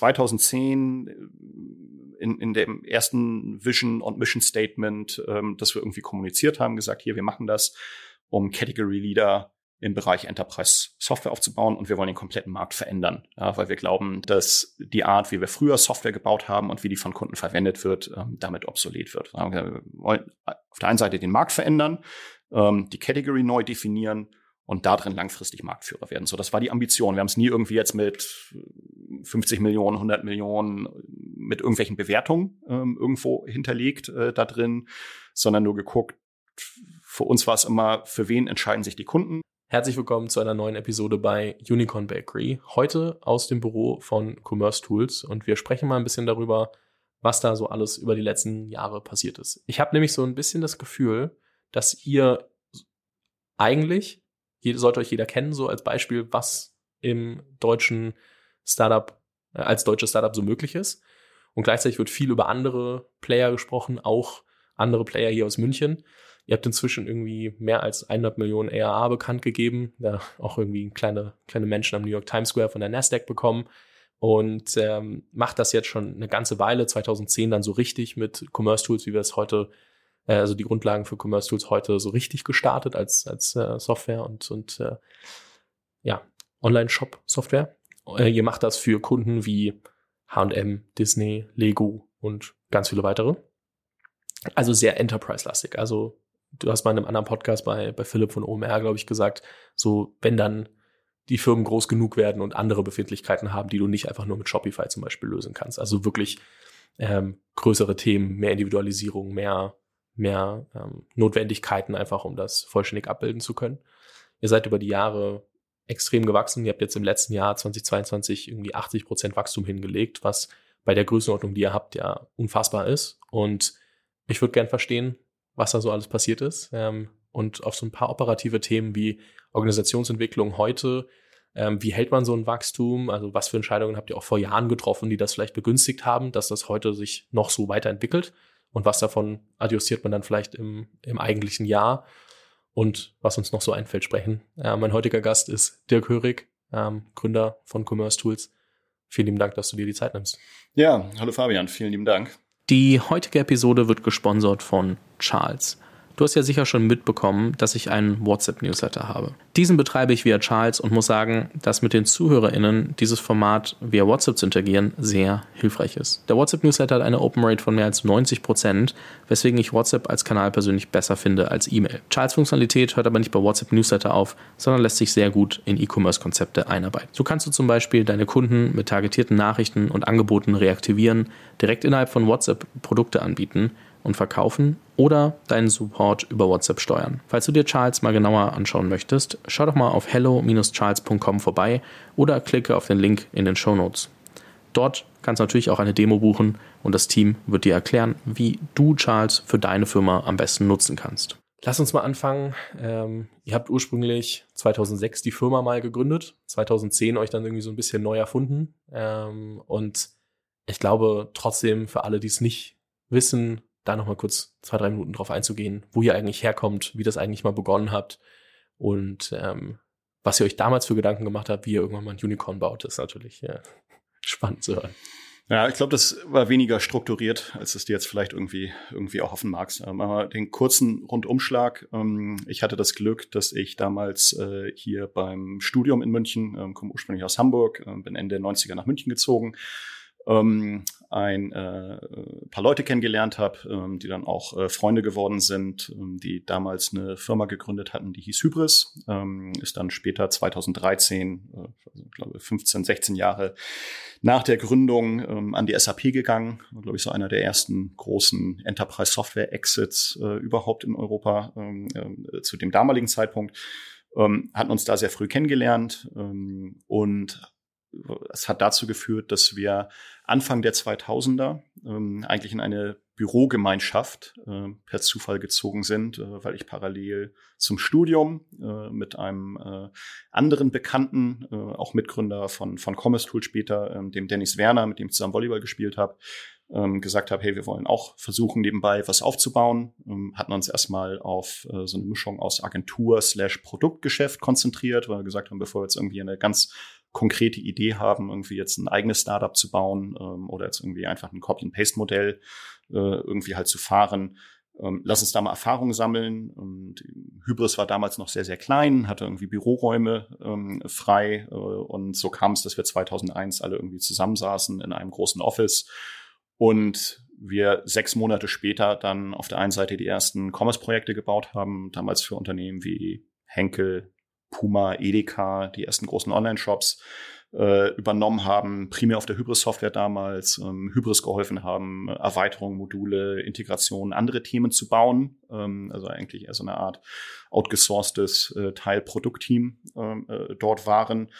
2010 äh, in, in dem ersten Vision und Mission Statement, ähm, das wir irgendwie kommuniziert haben, gesagt, hier, wir machen das, um Category Leader im Bereich Enterprise Software aufzubauen und wir wollen den kompletten Markt verändern, ja, weil wir glauben, dass die Art, wie wir früher Software gebaut haben und wie die von Kunden verwendet wird, ähm, damit obsolet wird. Wir wollen auf der einen Seite den Markt verändern, ähm, die Category neu definieren und darin langfristig Marktführer werden. So, das war die Ambition. Wir haben es nie irgendwie jetzt mit 50 Millionen, 100 Millionen mit irgendwelchen Bewertungen ähm, irgendwo hinterlegt äh, da drin, sondern nur geguckt, für uns war es immer, für wen entscheiden sich die Kunden Herzlich willkommen zu einer neuen Episode bei Unicorn Bakery. Heute aus dem Büro von Commerce Tools und wir sprechen mal ein bisschen darüber, was da so alles über die letzten Jahre passiert ist. Ich habe nämlich so ein bisschen das Gefühl, dass ihr eigentlich, sollte euch jeder kennen, so als Beispiel, was im deutschen Startup, äh, als deutsches Startup so möglich ist. Und gleichzeitig wird viel über andere Player gesprochen, auch andere Player hier aus München. Ihr habt inzwischen irgendwie mehr als 100 Millionen ARA bekannt gegeben, da auch irgendwie kleine, kleine Menschen am New York Times Square von der Nasdaq bekommen und ähm, macht das jetzt schon eine ganze Weile, 2010 dann so richtig mit Commerce Tools, wie wir es heute, äh, also die Grundlagen für Commerce Tools heute so richtig gestartet als, als äh, Software und, und äh, ja, Online-Shop-Software. Äh, ihr macht das für Kunden wie H&M, Disney, Lego und ganz viele weitere. Also sehr Enterprise-lastig. Also du hast mal in einem anderen Podcast bei, bei Philipp von OMR, glaube ich, gesagt, so, wenn dann die Firmen groß genug werden und andere Befindlichkeiten haben, die du nicht einfach nur mit Shopify zum Beispiel lösen kannst. Also wirklich ähm, größere Themen, mehr Individualisierung, mehr, mehr ähm, Notwendigkeiten einfach, um das vollständig abbilden zu können. Ihr seid über die Jahre extrem gewachsen. Ihr habt jetzt im letzten Jahr 2022 irgendwie 80 Prozent Wachstum hingelegt, was bei der Größenordnung, die ihr habt, ja unfassbar ist. Und ich würde gern verstehen, was da so alles passiert ist. Ähm, und auf so ein paar operative Themen wie Organisationsentwicklung heute, ähm, wie hält man so ein Wachstum? Also was für Entscheidungen habt ihr auch vor Jahren getroffen, die das vielleicht begünstigt haben, dass das heute sich noch so weiterentwickelt? Und was davon adjustiert man dann vielleicht im, im eigentlichen Jahr? Und was uns noch so einfällt, sprechen. Äh, mein heutiger Gast ist Dirk Hörig, ähm, Gründer von Commerce Tools. Vielen lieben Dank, dass du dir die Zeit nimmst. Ja, hallo Fabian, vielen lieben Dank. Die heutige Episode wird gesponsert von Charles. Du hast ja sicher schon mitbekommen, dass ich einen WhatsApp-Newsletter habe. Diesen betreibe ich via Charles und muss sagen, dass mit den ZuhörerInnen dieses Format via WhatsApp zu interagieren sehr hilfreich ist. Der WhatsApp-Newsletter hat eine Open Rate von mehr als 90%, Prozent, weswegen ich WhatsApp als Kanal persönlich besser finde als E-Mail. Charles Funktionalität hört aber nicht bei WhatsApp-Newsletter auf, sondern lässt sich sehr gut in E-Commerce-Konzepte einarbeiten. So kannst du zum Beispiel deine Kunden mit targetierten Nachrichten und Angeboten reaktivieren, direkt innerhalb von WhatsApp Produkte anbieten und verkaufen oder deinen Support über WhatsApp steuern. Falls du dir Charles mal genauer anschauen möchtest, schau doch mal auf hello-charles.com vorbei oder klicke auf den Link in den Show Notes. Dort kannst du natürlich auch eine Demo buchen und das Team wird dir erklären, wie du Charles für deine Firma am besten nutzen kannst. Lass uns mal anfangen. Ähm, ihr habt ursprünglich 2006 die Firma mal gegründet, 2010 euch dann irgendwie so ein bisschen neu erfunden. Ähm, und ich glaube trotzdem für alle, die es nicht wissen, da nochmal kurz zwei, drei Minuten drauf einzugehen, wo ihr eigentlich herkommt, wie das eigentlich mal begonnen habt und ähm, was ihr euch damals für Gedanken gemacht habt, wie ihr irgendwann mal ein Unicorn baut, ist natürlich ja, spannend zu hören. Ja, ich glaube, das war weniger strukturiert, als es dir jetzt vielleicht irgendwie irgendwie auch hoffen magst. Ähm, aber den kurzen Rundumschlag. Ähm, ich hatte das Glück, dass ich damals äh, hier beim Studium in München, ähm, komme ursprünglich aus Hamburg, bin Ende der 90er nach München gezogen, ähm, ein äh, paar Leute kennengelernt habe, ähm, die dann auch äh, Freunde geworden sind, ähm, die damals eine Firma gegründet hatten, die hieß Hybris, ähm, ist dann später 2013, äh, also, glaube 15, 16 Jahre nach der Gründung ähm, an die SAP gegangen, glaube ich so einer der ersten großen Enterprise Software Exits äh, überhaupt in Europa ähm, äh, zu dem damaligen Zeitpunkt. Ähm, hatten uns da sehr früh kennengelernt ähm, und es hat dazu geführt, dass wir Anfang der 2000er ähm, eigentlich in eine Bürogemeinschaft äh, per Zufall gezogen sind, äh, weil ich parallel zum Studium äh, mit einem äh, anderen Bekannten, äh, auch Mitgründer von, von Commerce Tool später, ähm, dem Dennis Werner, mit dem ich zusammen Volleyball gespielt habe, ähm, gesagt habe, hey, wir wollen auch versuchen, nebenbei was aufzubauen. Ähm, hatten uns erstmal auf äh, so eine Mischung aus Agentur slash Produktgeschäft konzentriert, weil wir gesagt haben, bevor wir jetzt irgendwie eine ganz konkrete Idee haben, irgendwie jetzt ein eigenes Startup zu bauen ähm, oder jetzt irgendwie einfach ein Copy-and-Paste-Modell äh, irgendwie halt zu fahren. Ähm, lass uns da mal Erfahrungen sammeln. Und Hybris war damals noch sehr, sehr klein, hatte irgendwie Büroräume ähm, frei. Äh, und so kam es, dass wir 2001 alle irgendwie zusammensaßen in einem großen Office und wir sechs Monate später dann auf der einen Seite die ersten Commerce-Projekte gebaut haben, damals für Unternehmen wie Henkel, Puma, Edeka, die ersten großen Online-Shops äh, übernommen haben, primär auf der Hybris-Software damals, ähm, Hybris geholfen haben, Erweiterungen, Module, Integration, andere Themen zu bauen. Ähm, also eigentlich eher so eine Art outgesourcedes äh, Teil-Produktteam ähm, äh, dort waren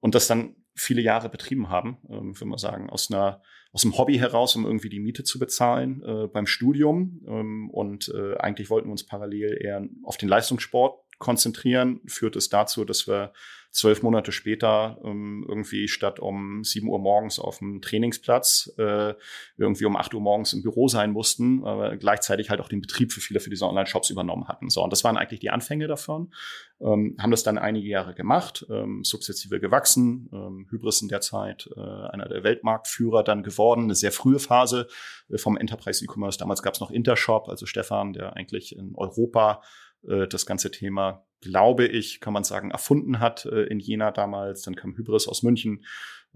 und das dann viele Jahre betrieben haben, ähm, würde man sagen, aus einer aus dem Hobby heraus, um irgendwie die Miete zu bezahlen äh, beim Studium. Ähm, und äh, eigentlich wollten wir uns parallel eher auf den Leistungssport konzentrieren, führt es dazu, dass wir zwölf Monate später ähm, irgendwie statt um sieben Uhr morgens auf dem Trainingsplatz äh, irgendwie um acht Uhr morgens im Büro sein mussten, aber gleichzeitig halt auch den Betrieb für viele für diese Online-Shops übernommen hatten. So, und das waren eigentlich die Anfänge davon. Ähm, haben das dann einige Jahre gemacht, ähm, sukzessive gewachsen. Ähm, Hybris in der Zeit äh, einer der Weltmarktführer dann geworden, eine sehr frühe Phase äh, vom Enterprise E-Commerce. Damals gab es noch Intershop, also Stefan, der eigentlich in Europa äh, das ganze Thema, glaube ich, kann man sagen, erfunden hat äh, in Jena damals. Dann kam Hybris aus München.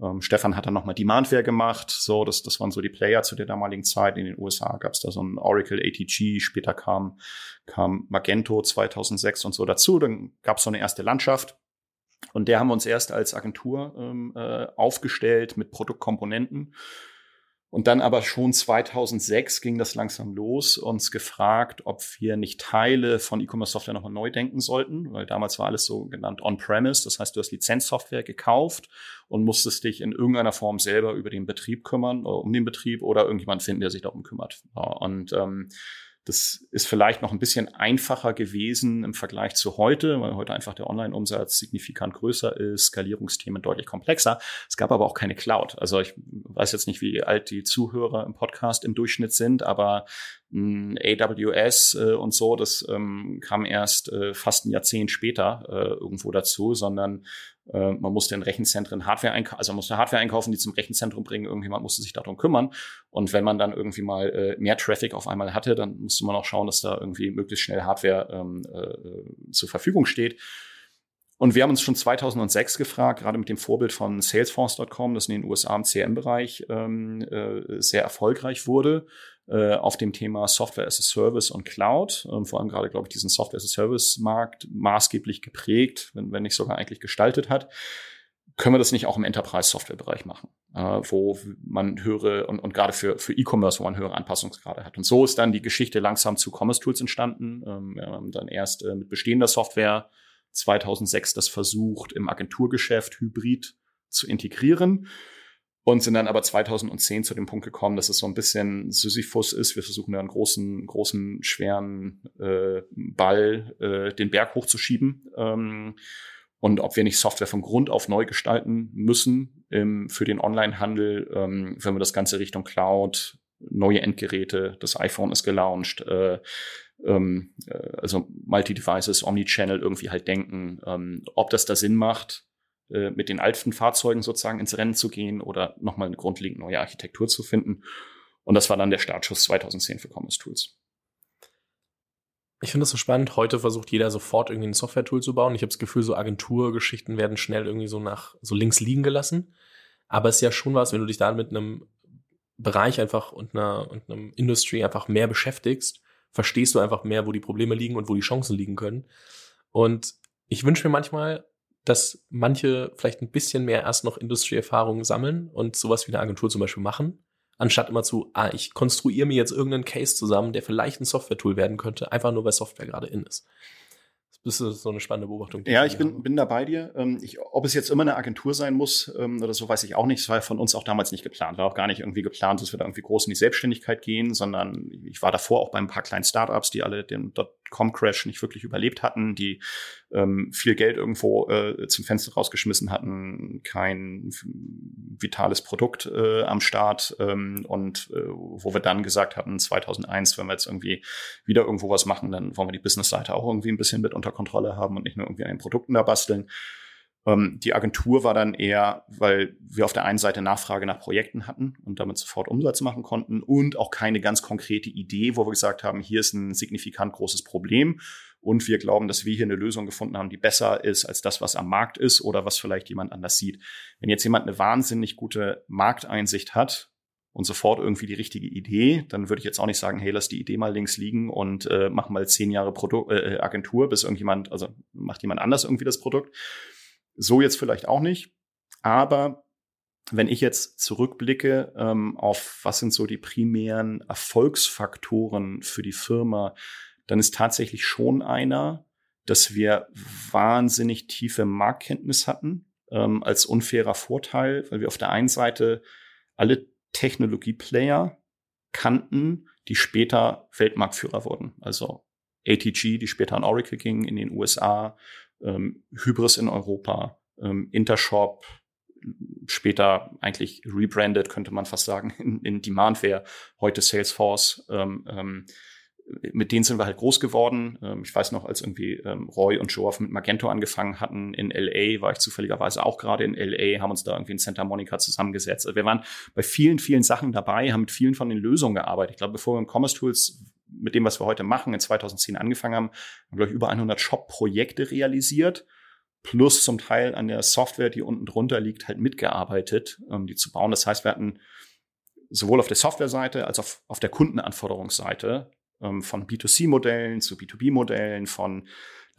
Ähm, Stefan hat dann nochmal Demandware gemacht. So, das, das waren so die Player zu der damaligen Zeit. In den USA gab es da so ein Oracle ATG. Später kam, kam Magento 2006 und so dazu. Dann gab es so eine erste Landschaft. Und der haben wir uns erst als Agentur ähm, äh, aufgestellt mit Produktkomponenten und dann aber schon 2006 ging das langsam los, uns gefragt, ob wir nicht Teile von E-Commerce-Software nochmal neu denken sollten, weil damals war alles so genannt on-premise. Das heißt, du hast Lizenzsoftware gekauft und musstest dich in irgendeiner Form selber über den Betrieb kümmern, um den Betrieb oder irgendjemand finden, der sich darum kümmert. Und ähm, das ist vielleicht noch ein bisschen einfacher gewesen im Vergleich zu heute, weil heute einfach der Online-Umsatz signifikant größer ist, Skalierungsthemen deutlich komplexer. Es gab aber auch keine Cloud. Also ich weiß jetzt nicht, wie alt die Zuhörer im Podcast im Durchschnitt sind, aber mh, AWS äh, und so, das ähm, kam erst äh, fast ein Jahrzehnt später äh, irgendwo dazu, sondern äh, man musste in Rechenzentren Hardware einkaufen, also man musste Hardware einkaufen, die zum Rechenzentrum bringen. Irgendjemand musste sich darum kümmern. Und wenn man dann irgendwie mal äh, mehr Traffic auf einmal hatte, dann musste man auch schauen, dass da irgendwie möglichst schnell Hardware ähm, äh, zur Verfügung steht. Und wir haben uns schon 2006 gefragt, gerade mit dem Vorbild von Salesforce.com, das in den USA im CM-Bereich ähm, äh, sehr erfolgreich wurde, äh, auf dem Thema Software as a Service und Cloud. Ähm, vor allem gerade, glaube ich, diesen Software as a Service-Markt maßgeblich geprägt, wenn, wenn nicht sogar eigentlich gestaltet hat. Können wir das nicht auch im Enterprise-Software-Bereich machen, äh, wo man höhere und, und gerade für, für E-Commerce, wo man höhere Anpassungsgrade hat. Und so ist dann die Geschichte langsam zu Commerce Tools entstanden. Ähm, wir haben dann erst äh, mit bestehender Software 2006 das versucht, im Agenturgeschäft hybrid zu integrieren und sind dann aber 2010 zu dem Punkt gekommen, dass es so ein bisschen Sisyphus ist. Wir versuchen da einen großen, großen, schweren äh, Ball äh, den Berg hochzuschieben. Ähm, und ob wir nicht Software von Grund auf neu gestalten müssen ähm, für den Online-Handel, ähm, wenn wir das Ganze Richtung Cloud, neue Endgeräte, das iPhone ist gelauncht, äh, ähm, äh, also Multi-Devices, Omnichannel irgendwie halt denken, ähm, ob das da Sinn macht, äh, mit den alten Fahrzeugen sozusagen ins Rennen zu gehen oder nochmal eine grundlegend neue Architektur zu finden. Und das war dann der Startschuss 2010 für Commerce Tools. Ich finde das so spannend. Heute versucht jeder sofort irgendwie ein Software-Tool zu bauen. Ich habe das Gefühl, so Agenturgeschichten werden schnell irgendwie so nach so links liegen gelassen. Aber es ist ja schon was, wenn du dich da mit einem Bereich einfach und einer und einem Industry einfach mehr beschäftigst, verstehst du einfach mehr, wo die Probleme liegen und wo die Chancen liegen können. Und ich wünsche mir manchmal, dass manche vielleicht ein bisschen mehr erst noch Industrieerfahrungen sammeln und sowas wie eine Agentur zum Beispiel machen, anstatt immer zu, ah, ich konstruiere mir jetzt irgendeinen Case zusammen, der vielleicht ein Software-Tool werden könnte, einfach nur weil Software gerade in ist. Das ist so eine spannende Beobachtung. Ja, ich bin, bin da bei dir. Ähm, ich, ob es jetzt immer eine Agentur sein muss ähm, oder so, weiß ich auch nicht. Das war von uns auch damals nicht geplant. War auch gar nicht irgendwie geplant, dass wir da irgendwie groß in die Selbstständigkeit gehen, sondern ich war davor auch bei ein paar kleinen Startups, die alle den Dotcom-Crash nicht wirklich überlebt hatten, die ähm, viel Geld irgendwo äh, zum Fenster rausgeschmissen hatten, kein vitales Produkt äh, am Start ähm, und äh, wo wir dann gesagt hatten, 2001, wenn wir jetzt irgendwie wieder irgendwo was machen, dann wollen wir die Business-Seite auch irgendwie ein bisschen mit unter Kontrolle haben und nicht nur irgendwie an den Produkten da basteln. Ähm, die Agentur war dann eher, weil wir auf der einen Seite Nachfrage nach Projekten hatten und damit sofort Umsatz machen konnten und auch keine ganz konkrete Idee, wo wir gesagt haben, hier ist ein signifikant großes Problem und wir glauben, dass wir hier eine Lösung gefunden haben, die besser ist als das, was am Markt ist oder was vielleicht jemand anders sieht. Wenn jetzt jemand eine wahnsinnig gute Markteinsicht hat und sofort irgendwie die richtige Idee, dann würde ich jetzt auch nicht sagen, hey, lass die Idee mal links liegen und äh, mach mal zehn Jahre Produkt, äh, Agentur, bis irgendjemand, also macht jemand anders irgendwie das Produkt so jetzt vielleicht auch nicht. Aber wenn ich jetzt zurückblicke ähm, auf was sind so die primären Erfolgsfaktoren für die Firma, dann ist tatsächlich schon einer, dass wir wahnsinnig tiefe Marktkenntnis hatten ähm, als unfairer Vorteil, weil wir auf der einen Seite alle Technologieplayer kannten, die später Weltmarktführer wurden. Also ATG, die später an Oracle ging in den USA, ähm, Hybris in Europa, ähm, Intershop, später eigentlich rebranded, könnte man fast sagen, in, in Demandware, heute Salesforce. Ähm, ähm, mit denen sind wir halt groß geworden. Ähm, ich weiß noch, als irgendwie ähm, Roy und Joe mit Magento angefangen hatten in LA, war ich zufälligerweise auch gerade in LA, haben uns da irgendwie in Santa Monica zusammengesetzt. Also wir waren bei vielen, vielen Sachen dabei, haben mit vielen von den Lösungen gearbeitet. Ich glaube, bevor wir im Commerce Tools mit dem, was wir heute machen, in 2010 angefangen haben, haben glaube ich, über 100 Shop-Projekte realisiert, plus zum Teil an der Software, die unten drunter liegt, halt mitgearbeitet, um die zu bauen. Das heißt, wir hatten sowohl auf der Software-Seite als auch auf, auf der Kundenanforderungsseite ähm, von B2C-Modellen zu B2B-Modellen, von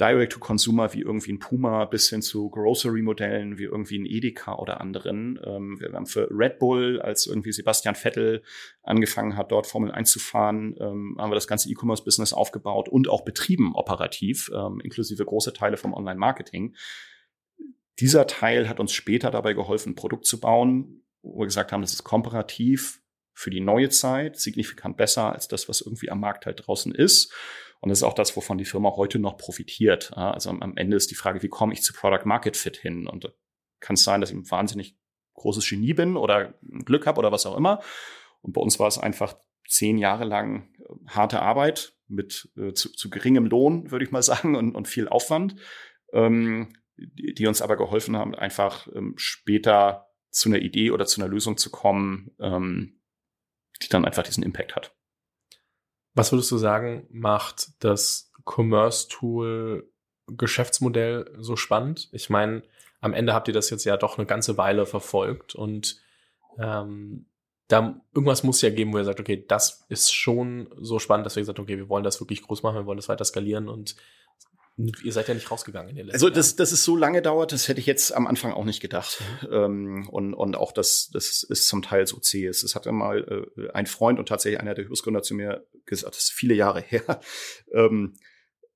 Direct-to-Consumer wie irgendwie ein Puma bis hin zu Grocery-Modellen wie irgendwie ein Edeka oder anderen. Ähm, wir haben für Red Bull, als irgendwie Sebastian Vettel angefangen hat, dort Formel 1 zu fahren, ähm, haben wir das ganze E-Commerce-Business aufgebaut und auch betrieben operativ, ähm, inklusive große Teile vom Online-Marketing. Dieser Teil hat uns später dabei geholfen, ein Produkt zu bauen, wo wir gesagt haben, das ist komparativ für die neue Zeit signifikant besser als das, was irgendwie am Markt halt draußen ist. Und das ist auch das, wovon die Firma heute noch profitiert. Also am Ende ist die Frage, wie komme ich zu Product Market Fit hin? Und kann es sein, dass ich ein wahnsinnig großes Genie bin oder Glück habe oder was auch immer. Und bei uns war es einfach zehn Jahre lang äh, harte Arbeit mit äh, zu, zu, geringem Lohn, würde ich mal sagen, und, und viel Aufwand, ähm, die, die, uns aber geholfen haben, einfach ähm, später zu einer Idee oder zu einer Lösung zu kommen, ähm, die dann einfach diesen Impact hat. Was würdest du sagen, macht das Commerce-Tool Geschäftsmodell so spannend? Ich meine, am Ende habt ihr das jetzt ja doch eine ganze Weile verfolgt und ähm, da irgendwas muss ja geben, wo ihr sagt, okay, das ist schon so spannend, dass wir gesagt, okay, wir wollen das wirklich groß machen, wir wollen das weiter skalieren und Ihr seid ja nicht rausgegangen in den letzten Also, dass, dass es so lange dauert, das hätte ich jetzt am Anfang auch nicht gedacht. Mhm. Ähm, und, und auch, dass das ist zum Teil so zäh ist. Es hatte mal äh, ein Freund und tatsächlich einer der Höchstgründer zu mir gesagt, das ist viele Jahre her, ähm,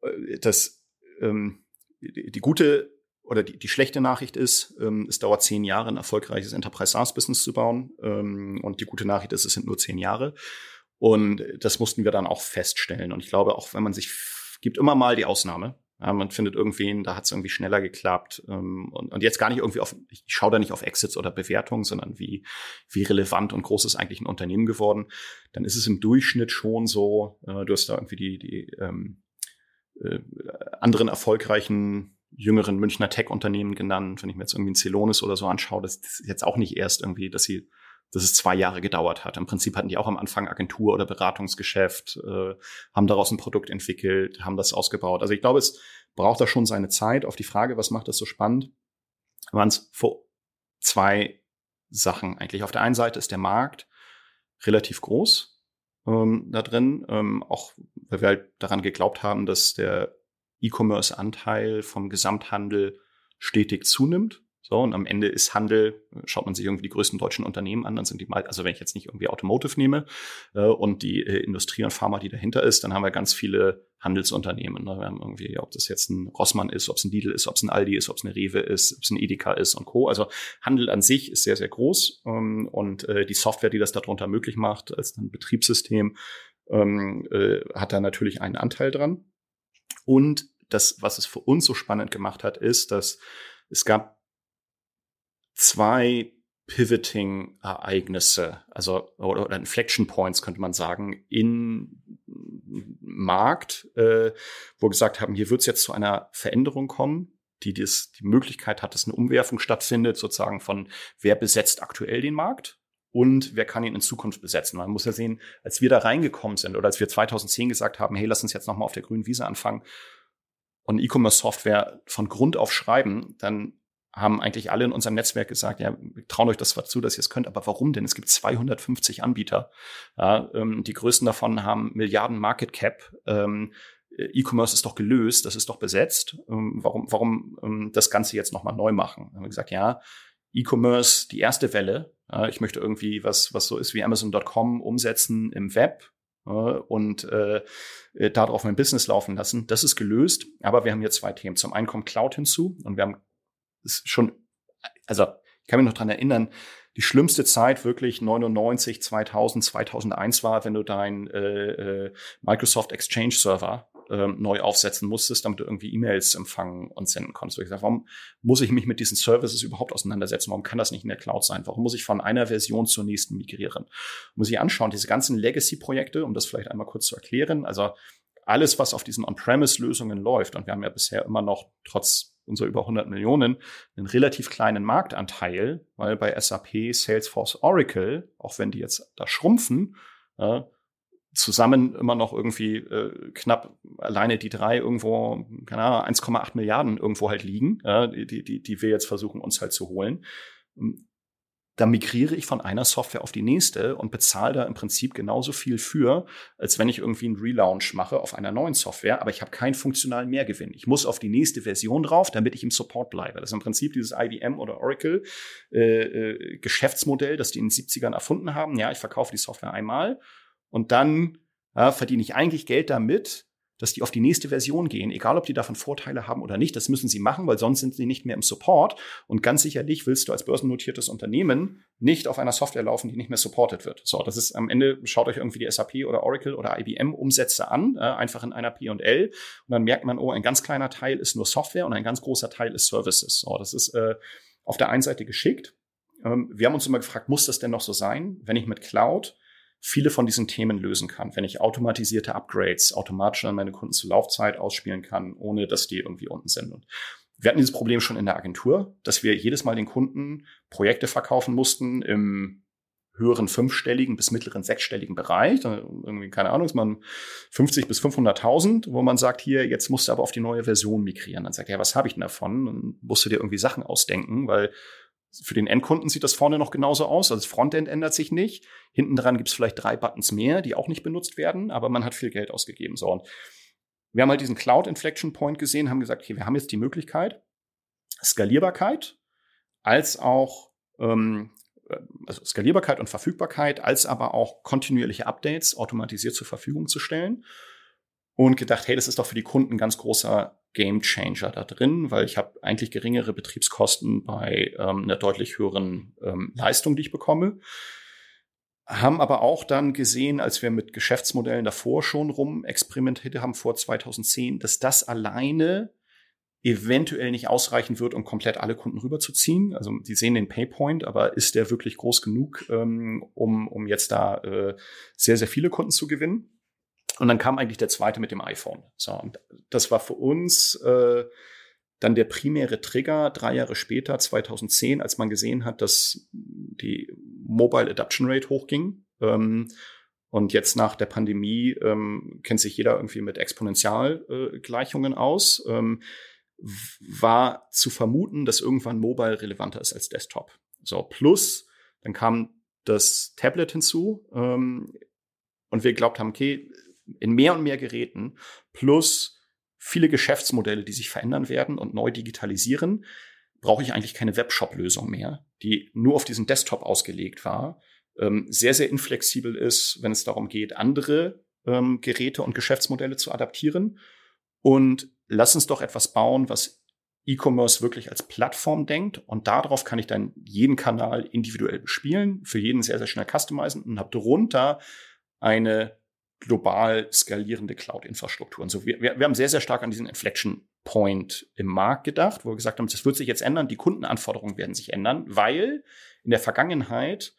äh, dass ähm, die, die gute oder die, die schlechte Nachricht ist, ähm, es dauert zehn Jahre, ein erfolgreiches Enterprise SaaS Business zu bauen. Ähm, und die gute Nachricht ist, es sind nur zehn Jahre. Und das mussten wir dann auch feststellen. Und ich glaube, auch wenn man sich gibt immer mal die Ausnahme. Ja, man findet irgendwen, da hat es irgendwie schneller geklappt. Ähm, und, und jetzt gar nicht irgendwie auf, ich schaue da nicht auf Exits oder Bewertungen, sondern wie, wie relevant und groß ist eigentlich ein Unternehmen geworden. Dann ist es im Durchschnitt schon so, äh, du hast da irgendwie die, die ähm, äh, anderen erfolgreichen jüngeren Münchner Tech-Unternehmen genannt. Wenn ich mir jetzt irgendwie ein Celonis oder so anschaue, das ist jetzt auch nicht erst irgendwie, dass sie dass es zwei Jahre gedauert hat. Im Prinzip hatten die auch am Anfang Agentur oder Beratungsgeschäft, äh, haben daraus ein Produkt entwickelt, haben das ausgebaut. Also ich glaube, es braucht da schon seine Zeit. Auf die Frage, was macht das so spannend, waren es vor zwei Sachen eigentlich. Auf der einen Seite ist der Markt relativ groß ähm, da drin, ähm, auch weil wir halt daran geglaubt haben, dass der E-Commerce-Anteil vom Gesamthandel stetig zunimmt. So, und am Ende ist Handel, schaut man sich irgendwie die größten deutschen Unternehmen an, dann sind die mal, also wenn ich jetzt nicht irgendwie Automotive nehme äh, und die äh, Industrie und Pharma, die dahinter ist, dann haben wir ganz viele Handelsunternehmen. Ne? Wir haben irgendwie, ob das jetzt ein Rossmann ist, ob es ein Lidl ist, ob es ein Aldi ist, ob es eine Rewe ist, ob es ein Edeka ist und Co. Also Handel an sich ist sehr, sehr groß ähm, und äh, die Software, die das darunter möglich macht, als ein Betriebssystem, ähm, äh, hat da natürlich einen Anteil dran. Und das, was es für uns so spannend gemacht hat, ist, dass es gab zwei Pivoting-Ereignisse, also oder, Inflection Points könnte man sagen, in Markt, äh, wo wir gesagt haben, hier wird es jetzt zu einer Veränderung kommen. die das, die Möglichkeit hat, dass eine Umwerfung stattfindet, sozusagen von wer besetzt aktuell den Markt und wer kann ihn in Zukunft besetzen. Man muss ja sehen, als wir da reingekommen sind oder als wir 2010 gesagt haben, hey, lass uns jetzt nochmal auf der grünen Wiese anfangen und E-Commerce-Software von Grund auf schreiben, dann haben eigentlich alle in unserem Netzwerk gesagt, ja, wir trauen euch das zwar zu, dass ihr es könnt, aber warum denn? Es gibt 250 Anbieter. Ja, ähm, die größten davon haben Milliarden Market Cap. Ähm, E-Commerce ist doch gelöst, das ist doch besetzt. Ähm, warum, warum ähm, das Ganze jetzt nochmal neu machen? Dann haben wir gesagt, ja, E-Commerce, die erste Welle. Ja, ich möchte irgendwie was, was so ist wie Amazon.com umsetzen im Web äh, und äh, äh, darauf mein Business laufen lassen. Das ist gelöst, aber wir haben hier zwei Themen. Zum einen kommt Cloud hinzu und wir haben ist schon, also ich kann mich noch dran erinnern, die schlimmste Zeit wirklich 99, 2000, 2001 war, wenn du dein äh, äh, Microsoft Exchange Server ähm, neu aufsetzen musstest, damit du irgendwie E-Mails empfangen und senden konntest. Ich gesagt, warum muss ich mich mit diesen Services überhaupt auseinandersetzen? Warum kann das nicht in der Cloud sein? Warum muss ich von einer Version zur nächsten migrieren? Muss ich anschauen, diese ganzen Legacy-Projekte, um das vielleicht einmal kurz zu erklären. Also alles, was auf diesen On-Premise-Lösungen läuft, und wir haben ja bisher immer noch trotz unserer über 100 Millionen einen relativ kleinen Marktanteil, weil bei SAP, Salesforce, Oracle, auch wenn die jetzt da schrumpfen, äh, zusammen immer noch irgendwie äh, knapp alleine die drei irgendwo, keine Ahnung, 1,8 Milliarden irgendwo halt liegen, äh, die, die, die wir jetzt versuchen uns halt zu holen da migriere ich von einer Software auf die nächste und bezahle da im Prinzip genauso viel für, als wenn ich irgendwie einen Relaunch mache auf einer neuen Software, aber ich habe keinen funktionalen Mehrgewinn. Ich muss auf die nächste Version drauf, damit ich im Support bleibe. Das ist im Prinzip dieses IBM oder Oracle äh, äh, Geschäftsmodell, das die in den 70ern erfunden haben. Ja, ich verkaufe die Software einmal und dann ja, verdiene ich eigentlich Geld damit, dass die auf die nächste Version gehen, egal ob die davon Vorteile haben oder nicht. Das müssen sie machen, weil sonst sind sie nicht mehr im Support. Und ganz sicherlich willst du als börsennotiertes Unternehmen nicht auf einer Software laufen, die nicht mehr supported wird. So, das ist am Ende, schaut euch irgendwie die SAP oder Oracle oder IBM Umsätze an, äh, einfach in einer P&L. Und dann merkt man, oh, ein ganz kleiner Teil ist nur Software und ein ganz großer Teil ist Services. So, das ist äh, auf der einen Seite geschickt. Ähm, wir haben uns immer gefragt, muss das denn noch so sein, wenn ich mit Cloud viele von diesen Themen lösen kann. Wenn ich automatisierte Upgrades automatisch an meine Kunden zur Laufzeit ausspielen kann, ohne dass die irgendwie unten sind. Und wir hatten dieses Problem schon in der Agentur, dass wir jedes Mal den Kunden Projekte verkaufen mussten im höheren fünfstelligen bis mittleren sechsstelligen Bereich. Irgendwie, keine Ahnung, ist man 50 bis 500.000, wo man sagt, hier, jetzt musst du aber auf die neue Version migrieren. Dann sagt er, ja, was habe ich denn davon? Dann musst du dir irgendwie Sachen ausdenken, weil für den Endkunden sieht das vorne noch genauso aus. Also das Frontend ändert sich nicht. Hinten dran gibt es vielleicht drei Buttons mehr, die auch nicht benutzt werden, aber man hat viel Geld ausgegeben. So, und wir haben halt diesen Cloud Inflection Point gesehen, haben gesagt, okay, wir haben jetzt die Möglichkeit, Skalierbarkeit als auch ähm, also Skalierbarkeit und Verfügbarkeit, als aber auch kontinuierliche Updates automatisiert zur Verfügung zu stellen. Und gedacht, hey, das ist doch für die Kunden ein ganz großer Game Changer da drin, weil ich habe eigentlich geringere Betriebskosten bei ähm, einer deutlich höheren ähm, Leistung, die ich bekomme. Haben aber auch dann gesehen, als wir mit Geschäftsmodellen davor schon rum experimentiert haben, vor 2010, dass das alleine eventuell nicht ausreichen wird, um komplett alle Kunden rüberzuziehen. Also die sehen den Paypoint, aber ist der wirklich groß genug, ähm, um, um jetzt da äh, sehr, sehr viele Kunden zu gewinnen? Und dann kam eigentlich der zweite mit dem iPhone. So, und das war für uns äh, dann der primäre Trigger drei Jahre später, 2010, als man gesehen hat, dass die Mobile Adoption Rate hochging. Ähm, und jetzt nach der Pandemie ähm, kennt sich jeder irgendwie mit Exponentialgleichungen äh, aus. Ähm, war zu vermuten, dass irgendwann Mobile relevanter ist als Desktop. So, plus, dann kam das Tablet hinzu ähm, und wir glaubt haben, okay, in mehr und mehr Geräten plus viele Geschäftsmodelle, die sich verändern werden und neu digitalisieren, brauche ich eigentlich keine Webshop-Lösung mehr, die nur auf diesen Desktop ausgelegt war, ähm, sehr, sehr inflexibel ist, wenn es darum geht, andere ähm, Geräte und Geschäftsmodelle zu adaptieren. Und lass uns doch etwas bauen, was E-Commerce wirklich als Plattform denkt und darauf kann ich dann jeden Kanal individuell bespielen, für jeden sehr, sehr schnell customizen und habe darunter eine global skalierende Cloud-Infrastruktur. Und so, wir, wir haben sehr, sehr stark an diesen Inflection Point im Markt gedacht, wo wir gesagt haben, das wird sich jetzt ändern, die Kundenanforderungen werden sich ändern, weil in der Vergangenheit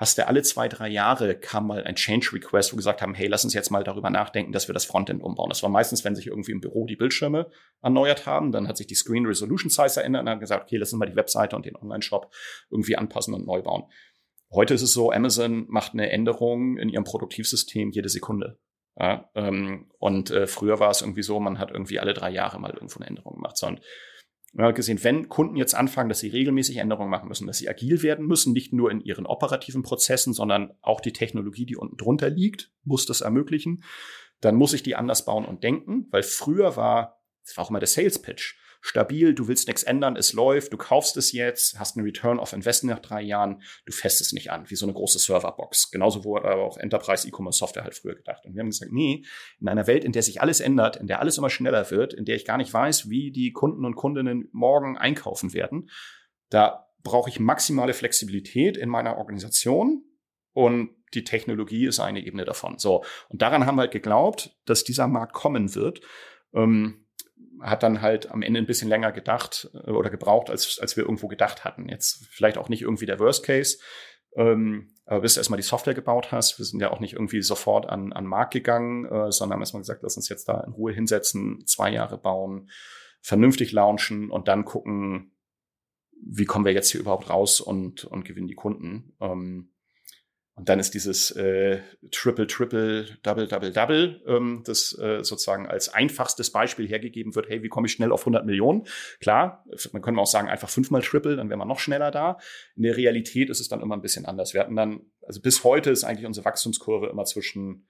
hast du alle zwei, drei Jahre kam mal ein Change Request, wo gesagt haben, hey, lass uns jetzt mal darüber nachdenken, dass wir das Frontend umbauen. Das war meistens, wenn sich irgendwie im Büro die Bildschirme erneuert haben, dann hat sich die Screen Resolution Size verändert und dann gesagt, okay, lass uns mal die Webseite und den Online-Shop irgendwie anpassen und neu bauen. Heute ist es so, Amazon macht eine Änderung in ihrem Produktivsystem jede Sekunde. Ja, ähm, und äh, früher war es irgendwie so, man hat irgendwie alle drei Jahre mal irgendwo eine Änderung gemacht. So, und wir haben gesehen, wenn Kunden jetzt anfangen, dass sie regelmäßig Änderungen machen müssen, dass sie agil werden müssen, nicht nur in ihren operativen Prozessen, sondern auch die Technologie, die unten drunter liegt, muss das ermöglichen, dann muss ich die anders bauen und denken, weil früher war, das war auch immer der Sales Pitch stabil, du willst nichts ändern, es läuft, du kaufst es jetzt, hast einen Return of Investment nach drei Jahren, du fässt es nicht an, wie so eine große Serverbox. Genauso wurde aber auch Enterprise E-Commerce Software halt früher gedacht. Und wir haben gesagt, nee, in einer Welt, in der sich alles ändert, in der alles immer schneller wird, in der ich gar nicht weiß, wie die Kunden und Kundinnen morgen einkaufen werden, da brauche ich maximale Flexibilität in meiner Organisation und die Technologie ist eine Ebene davon. So. Und daran haben wir halt geglaubt, dass dieser Markt kommen wird. Ähm, hat dann halt am Ende ein bisschen länger gedacht äh, oder gebraucht, als, als wir irgendwo gedacht hatten. Jetzt vielleicht auch nicht irgendwie der Worst Case, ähm, aber bis du erstmal die Software gebaut hast, wir sind ja auch nicht irgendwie sofort an, an Markt gegangen, äh, sondern haben erstmal gesagt, lass uns jetzt da in Ruhe hinsetzen, zwei Jahre bauen, vernünftig launchen und dann gucken, wie kommen wir jetzt hier überhaupt raus und, und gewinnen die Kunden. Ähm, und dann ist dieses äh, Triple, Triple, Double, Double, Double, ähm, das äh, sozusagen als einfachstes Beispiel hergegeben wird, hey, wie komme ich schnell auf 100 Millionen? Klar, man könnte auch sagen, einfach fünfmal Triple, dann wäre man noch schneller da. In der Realität ist es dann immer ein bisschen anders. Wir hatten dann, also bis heute ist eigentlich unsere Wachstumskurve immer zwischen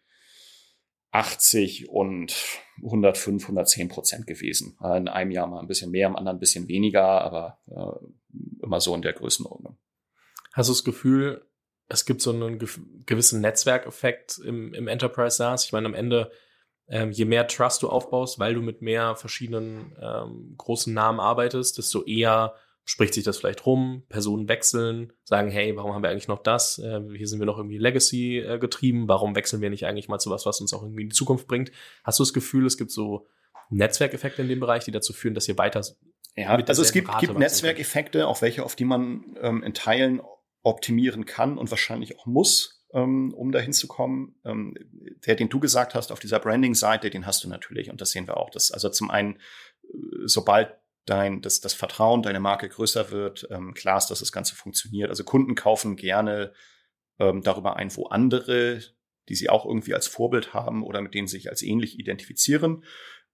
80 und 105, 110 Prozent gewesen. In einem Jahr mal ein bisschen mehr, im anderen ein bisschen weniger, aber äh, immer so in der Größenordnung. Hast du das Gefühl, es gibt so einen gewissen Netzwerkeffekt im, im Enterprise SaaS. Ich meine, am Ende, ähm, je mehr Trust du aufbaust, weil du mit mehr verschiedenen ähm, großen Namen arbeitest, desto eher spricht sich das vielleicht rum, Personen wechseln, sagen, hey, warum haben wir eigentlich noch das? Äh, hier sind wir noch irgendwie Legacy äh, getrieben, warum wechseln wir nicht eigentlich mal zu was, was uns auch irgendwie in die Zukunft bringt? Hast du das Gefühl, es gibt so Netzwerkeffekte in dem Bereich, die dazu führen, dass ihr weiter ja, also es gibt, gibt Netzwerkeffekte, auch welche, auf die man ähm, in Teilen optimieren kann und wahrscheinlich auch muss, ähm, um dahin zu kommen. Ähm, der, den du gesagt hast auf dieser Branding-Seite, den hast du natürlich und das sehen wir auch. Das, also zum einen, äh, sobald dein, das, das Vertrauen, deine Marke größer wird, ähm, klar ist, dass das Ganze funktioniert. Also Kunden kaufen gerne darüber ein, wo andere, die sie auch irgendwie als Vorbild haben oder mit denen sie sich als ähnlich identifizieren,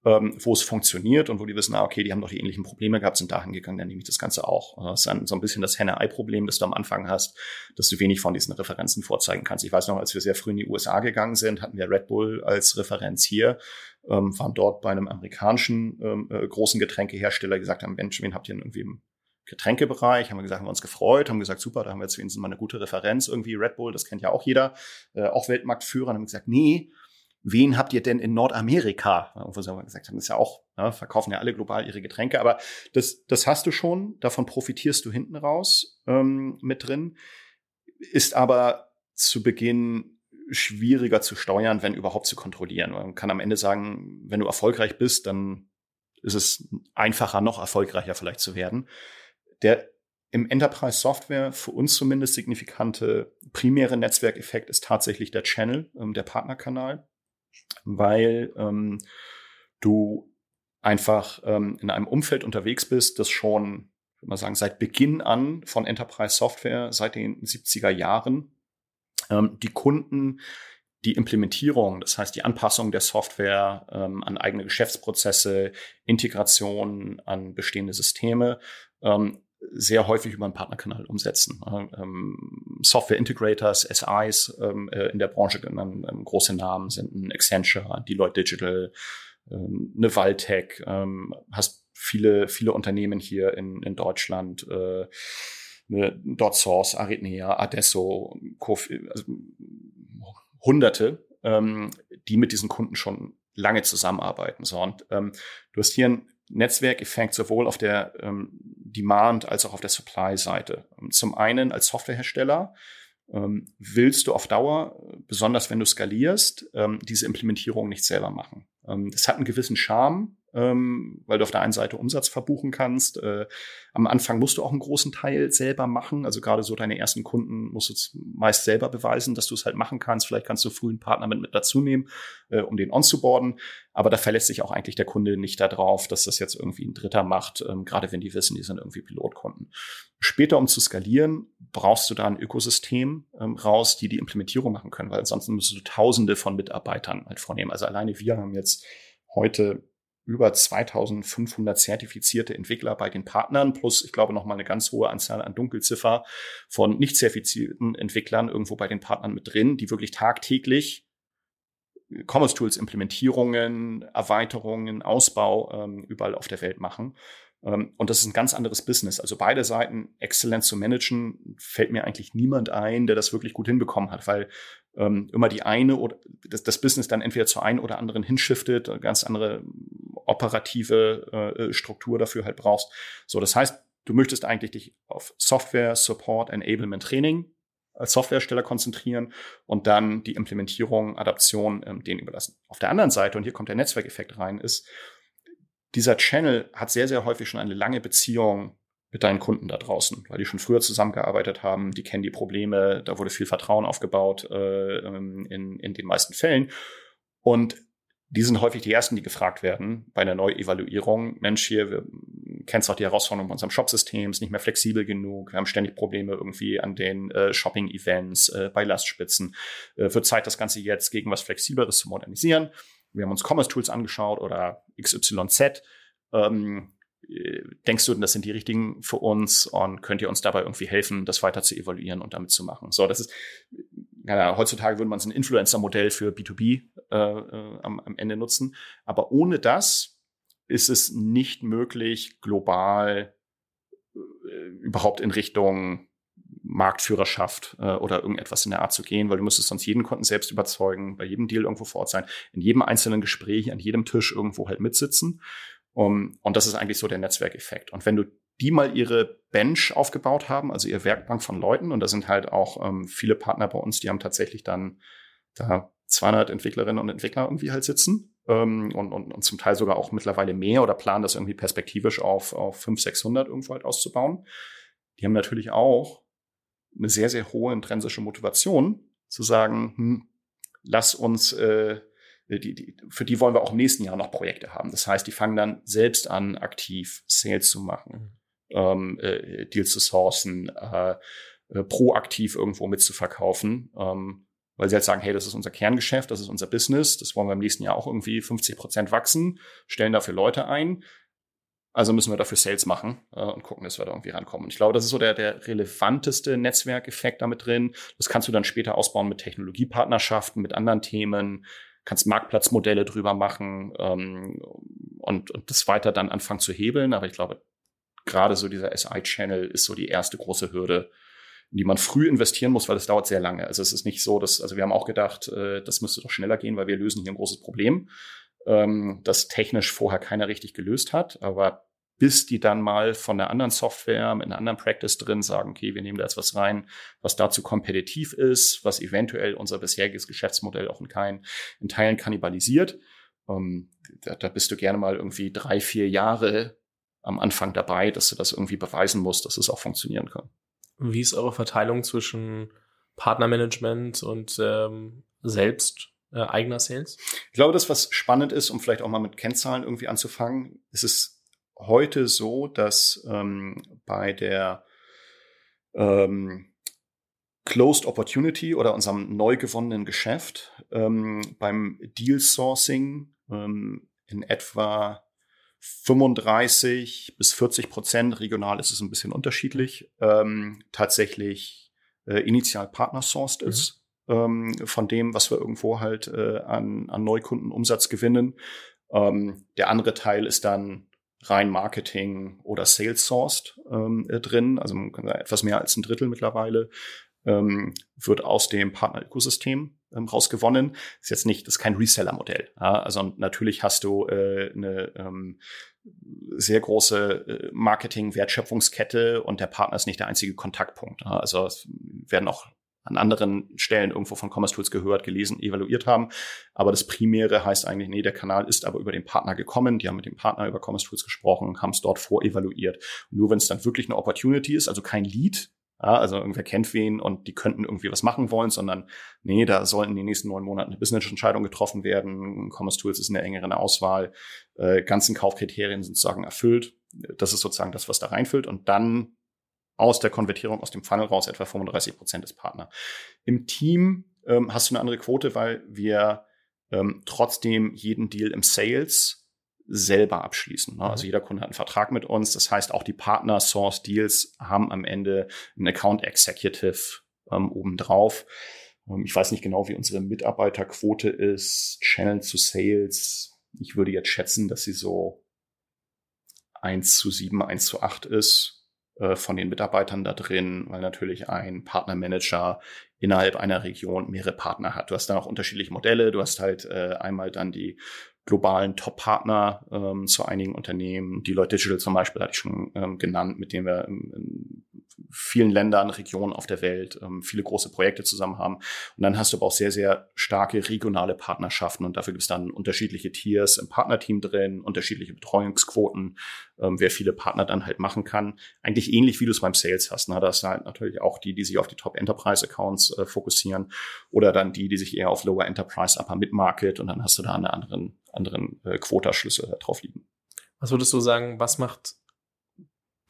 ähm, wo es funktioniert und wo die wissen, ah, okay, die haben doch die ähnlichen Probleme gehabt, sind dahin gegangen, dann nehme ich das Ganze auch. Das ist dann so ein bisschen das Henne-Ei-Problem, das du am Anfang hast, dass du wenig von diesen Referenzen vorzeigen kannst. Ich weiß noch, als wir sehr früh in die USA gegangen sind, hatten wir Red Bull als Referenz hier, ähm, waren dort bei einem amerikanischen ähm, äh, großen Getränkehersteller, gesagt haben, Mensch, wen habt ihr denn irgendwie im Getränkebereich, haben wir gesagt, haben wir uns gefreut, haben gesagt, super, da haben wir jetzt wenigstens mal eine gute Referenz, irgendwie Red Bull, das kennt ja auch jeder, äh, auch Weltmarktführer, dann haben gesagt, nee, wen habt ihr denn in Nordamerika? Wo sie gesagt haben, das ist ja auch, ja, verkaufen ja alle global ihre Getränke, aber das, das hast du schon, davon profitierst du hinten raus ähm, mit drin, ist aber zu Beginn schwieriger zu steuern, wenn überhaupt zu kontrollieren. Man kann am Ende sagen, wenn du erfolgreich bist, dann ist es einfacher, noch erfolgreicher vielleicht zu werden. Der im Enterprise Software für uns zumindest signifikante primäre Netzwerkeffekt ist tatsächlich der Channel, ähm, der Partnerkanal weil ähm, du einfach ähm, in einem Umfeld unterwegs bist, das schon, würde man sagen, seit Beginn an von Enterprise Software, seit den 70er Jahren, ähm, die Kunden die Implementierung, das heißt die Anpassung der Software ähm, an eigene Geschäftsprozesse, Integration an bestehende Systeme ähm, sehr häufig über einen Partnerkanal umsetzen. Ähm, Software Integrators, SIs ähm, äh, in der Branche genannt, ähm, große Namen sind ein Accenture, Deloitte Digital, ähm, eine Valtech, ähm, hast viele, viele Unternehmen hier in, in Deutschland, äh, eine DotSource, Aritnea, Adesso, Kofi, also Hunderte, ähm, die mit diesen Kunden schon lange zusammenarbeiten. So, und ähm, du hast hier ein Netzwerkeffekt sowohl auf der ähm, Demand als auch auf der Supply-Seite. Zum einen als Softwarehersteller ähm, willst du auf Dauer, besonders wenn du skalierst, ähm, diese Implementierung nicht selber machen. Ähm, das hat einen gewissen Charme, ähm, weil du auf der einen Seite Umsatz verbuchen kannst. Äh, am Anfang musst du auch einen großen Teil selber machen. Also gerade so deine ersten Kunden musst du meist selber beweisen, dass du es halt machen kannst. Vielleicht kannst du früh einen Partner mit, mit dazu nehmen, äh, um den onzuboarden. Aber da verlässt sich auch eigentlich der Kunde nicht darauf, dass das jetzt irgendwie ein Dritter macht, ähm, gerade wenn die wissen, die sind irgendwie Pilotkunden. Später, um zu skalieren, brauchst du da ein Ökosystem ähm, raus, die die Implementierung machen können, weil ansonsten müsstest du Tausende von Mitarbeitern halt vornehmen. Also alleine wir haben jetzt heute über 2500 zertifizierte Entwickler bei den Partnern, plus ich glaube noch mal eine ganz hohe Anzahl an Dunkelziffer von nicht zertifizierten Entwicklern irgendwo bei den Partnern mit drin, die wirklich tagtäglich Commerce Tools Implementierungen, Erweiterungen, Ausbau ähm, überall auf der Welt machen. Ähm, und das ist ein ganz anderes Business. Also beide Seiten exzellent zu managen, fällt mir eigentlich niemand ein, der das wirklich gut hinbekommen hat, weil ähm, immer die eine oder das, das Business dann entweder zur einen oder anderen hinschiftet, ganz andere operative äh, Struktur dafür halt brauchst. So, das heißt, du möchtest eigentlich dich auf Software, Support, Enablement, Training als Softwarehersteller konzentrieren und dann die Implementierung, Adaption ähm, denen überlassen. Auf der anderen Seite, und hier kommt der Netzwerkeffekt rein, ist, dieser Channel hat sehr, sehr häufig schon eine lange Beziehung mit deinen Kunden da draußen, weil die schon früher zusammengearbeitet haben, die kennen die Probleme, da wurde viel Vertrauen aufgebaut äh, ähm, in, in den meisten Fällen. Und die sind häufig die ersten, die gefragt werden bei einer Neuevaluierung. Mensch, hier, wir kennen auch die Herausforderungen bei unserem Shopsystem, ist nicht mehr flexibel genug, wir haben ständig Probleme irgendwie an den äh, Shopping-Events, äh, bei Lastspitzen. Äh, wird Zeit, das Ganze jetzt gegen was Flexibleres zu modernisieren. Wir haben uns Commerce-Tools angeschaut oder XYZ. Ähm, äh, denkst du, das sind die richtigen für uns und könnt ihr uns dabei irgendwie helfen, das weiter zu evaluieren und damit zu machen? So, das ist, ja, heutzutage würde man es ein Influencer-Modell für B2B äh, äh, am, am Ende nutzen. Aber ohne das ist es nicht möglich, global äh, überhaupt in Richtung Marktführerschaft äh, oder irgendetwas in der Art zu gehen, weil du müsstest sonst jeden Kunden selbst überzeugen, bei jedem Deal irgendwo vor Ort sein, in jedem einzelnen Gespräch, an jedem Tisch irgendwo halt mitsitzen. Um, und das ist eigentlich so der Netzwerkeffekt. Und wenn du die mal ihre Bench aufgebaut haben, also ihr Werkbank von Leuten, und da sind halt auch ähm, viele Partner bei uns, die haben tatsächlich dann da 200 Entwicklerinnen und Entwickler irgendwie halt sitzen ähm, und, und, und zum Teil sogar auch mittlerweile mehr oder planen das irgendwie perspektivisch auf, auf 500, 600 irgendwo halt auszubauen. Die haben natürlich auch eine sehr, sehr hohe intrinsische Motivation zu sagen, hm, lass uns äh, die, die, für die wollen wir auch im nächsten Jahr noch Projekte haben. Das heißt, die fangen dann selbst an, aktiv Sales zu machen, mhm. Ähm, äh, Deals zu sourcen, äh, äh, proaktiv irgendwo mitzuverkaufen, ähm, weil sie halt sagen, hey, das ist unser Kerngeschäft, das ist unser Business, das wollen wir im nächsten Jahr auch irgendwie 50 Prozent wachsen, stellen dafür Leute ein. Also müssen wir dafür Sales machen äh, und gucken, dass wir da irgendwie rankommen. Und ich glaube, das ist so der, der relevanteste Netzwerkeffekt damit drin. Das kannst du dann später ausbauen mit Technologiepartnerschaften, mit anderen Themen, kannst Marktplatzmodelle drüber machen ähm, und, und das weiter dann anfangen zu hebeln. Aber ich glaube, gerade so dieser SI-Channel ist so die erste große Hürde, in die man früh investieren muss, weil es dauert sehr lange. Also es ist nicht so, dass, also wir haben auch gedacht, äh, das müsste doch schneller gehen, weil wir lösen hier ein großes Problem, ähm, das technisch vorher keiner richtig gelöst hat. Aber bis die dann mal von einer anderen Software mit einer anderen Practice drin sagen, okay, wir nehmen da jetzt was rein, was dazu kompetitiv ist, was eventuell unser bisheriges Geschäftsmodell auch in, kein, in Teilen kannibalisiert. Ähm, da, da bist du gerne mal irgendwie drei, vier Jahre am Anfang dabei, dass du das irgendwie beweisen musst, dass es auch funktionieren kann. Wie ist eure Verteilung zwischen Partnermanagement und ähm, selbst äh, eigener Sales? Ich glaube, das, was spannend ist, um vielleicht auch mal mit Kennzahlen irgendwie anzufangen, ist es heute so, dass ähm, bei der ähm, Closed Opportunity oder unserem neu gewonnenen Geschäft ähm, beim Deal Sourcing ähm, in etwa 35 bis 40 Prozent, regional ist es ein bisschen unterschiedlich, ähm, tatsächlich äh, initial Partner sourced mhm. ist ähm, von dem, was wir irgendwo halt äh, an, an Neukundenumsatz gewinnen. Ähm, der andere Teil ist dann rein Marketing oder Sales sourced ähm, äh, drin, also etwas mehr als ein Drittel mittlerweile, ähm, wird aus dem Partner-Ökosystem ähm, rausgewonnen. Ist jetzt nicht, das ist kein Reseller-Modell. Ja? Also natürlich hast du äh, eine ähm, sehr große äh, Marketing-Wertschöpfungskette und der Partner ist nicht der einzige Kontaktpunkt. Ja? Also es werden auch an anderen Stellen irgendwo von Commerce Tools gehört, gelesen, evaluiert haben. Aber das Primäre heißt eigentlich, nee, der Kanal ist aber über den Partner gekommen. Die haben mit dem Partner über Commerce Tools gesprochen, haben es dort vorevaluiert. Nur wenn es dann wirklich eine Opportunity ist, also kein Lead, ja, also irgendwer kennt wen und die könnten irgendwie was machen wollen, sondern nee, da sollten in den nächsten neun Monaten eine Business-Entscheidung getroffen werden. Commerce Tools ist in der engeren Auswahl. Äh, ganzen Kaufkriterien sind sozusagen erfüllt. Das ist sozusagen das, was da reinfüllt. Und dann aus der Konvertierung aus dem Funnel raus etwa 35 Prozent des Partner. Im Team ähm, hast du eine andere Quote, weil wir ähm, trotzdem jeden Deal im Sales selber abschließen. Ne? Also mhm. jeder Kunde hat einen Vertrag mit uns. Das heißt, auch die Partner Source Deals haben am Ende einen Account Executive ähm, obendrauf. Ähm, ich weiß nicht genau, wie unsere Mitarbeiterquote ist, Channel zu Sales. Ich würde jetzt schätzen, dass sie so eins zu sieben, eins zu acht ist äh, von den Mitarbeitern da drin, weil natürlich ein Partnermanager innerhalb einer Region mehrere Partner hat. Du hast dann auch unterschiedliche Modelle. Du hast halt äh, einmal dann die globalen Top-Partner ähm, zu einigen Unternehmen. Die Leute Digital zum Beispiel hatte ich schon ähm, genannt, mit denen wir in, vielen Ländern, Regionen auf der Welt ähm, viele große Projekte zusammen haben. Und dann hast du aber auch sehr, sehr starke regionale Partnerschaften und dafür gibt es dann unterschiedliche Tiers im Partnerteam drin, unterschiedliche Betreuungsquoten, ähm, wer viele Partner dann halt machen kann. Eigentlich ähnlich wie du es beim Sales hast. Ne? Das sind natürlich auch die, die sich auf die Top-Enterprise-Accounts äh, fokussieren oder dann die, die sich eher auf Lower Enterprise, Upper Mid-Market und dann hast du da einen anderen, anderen äh, Quotaschlüssel drauf liegen. Was würdest du sagen, was macht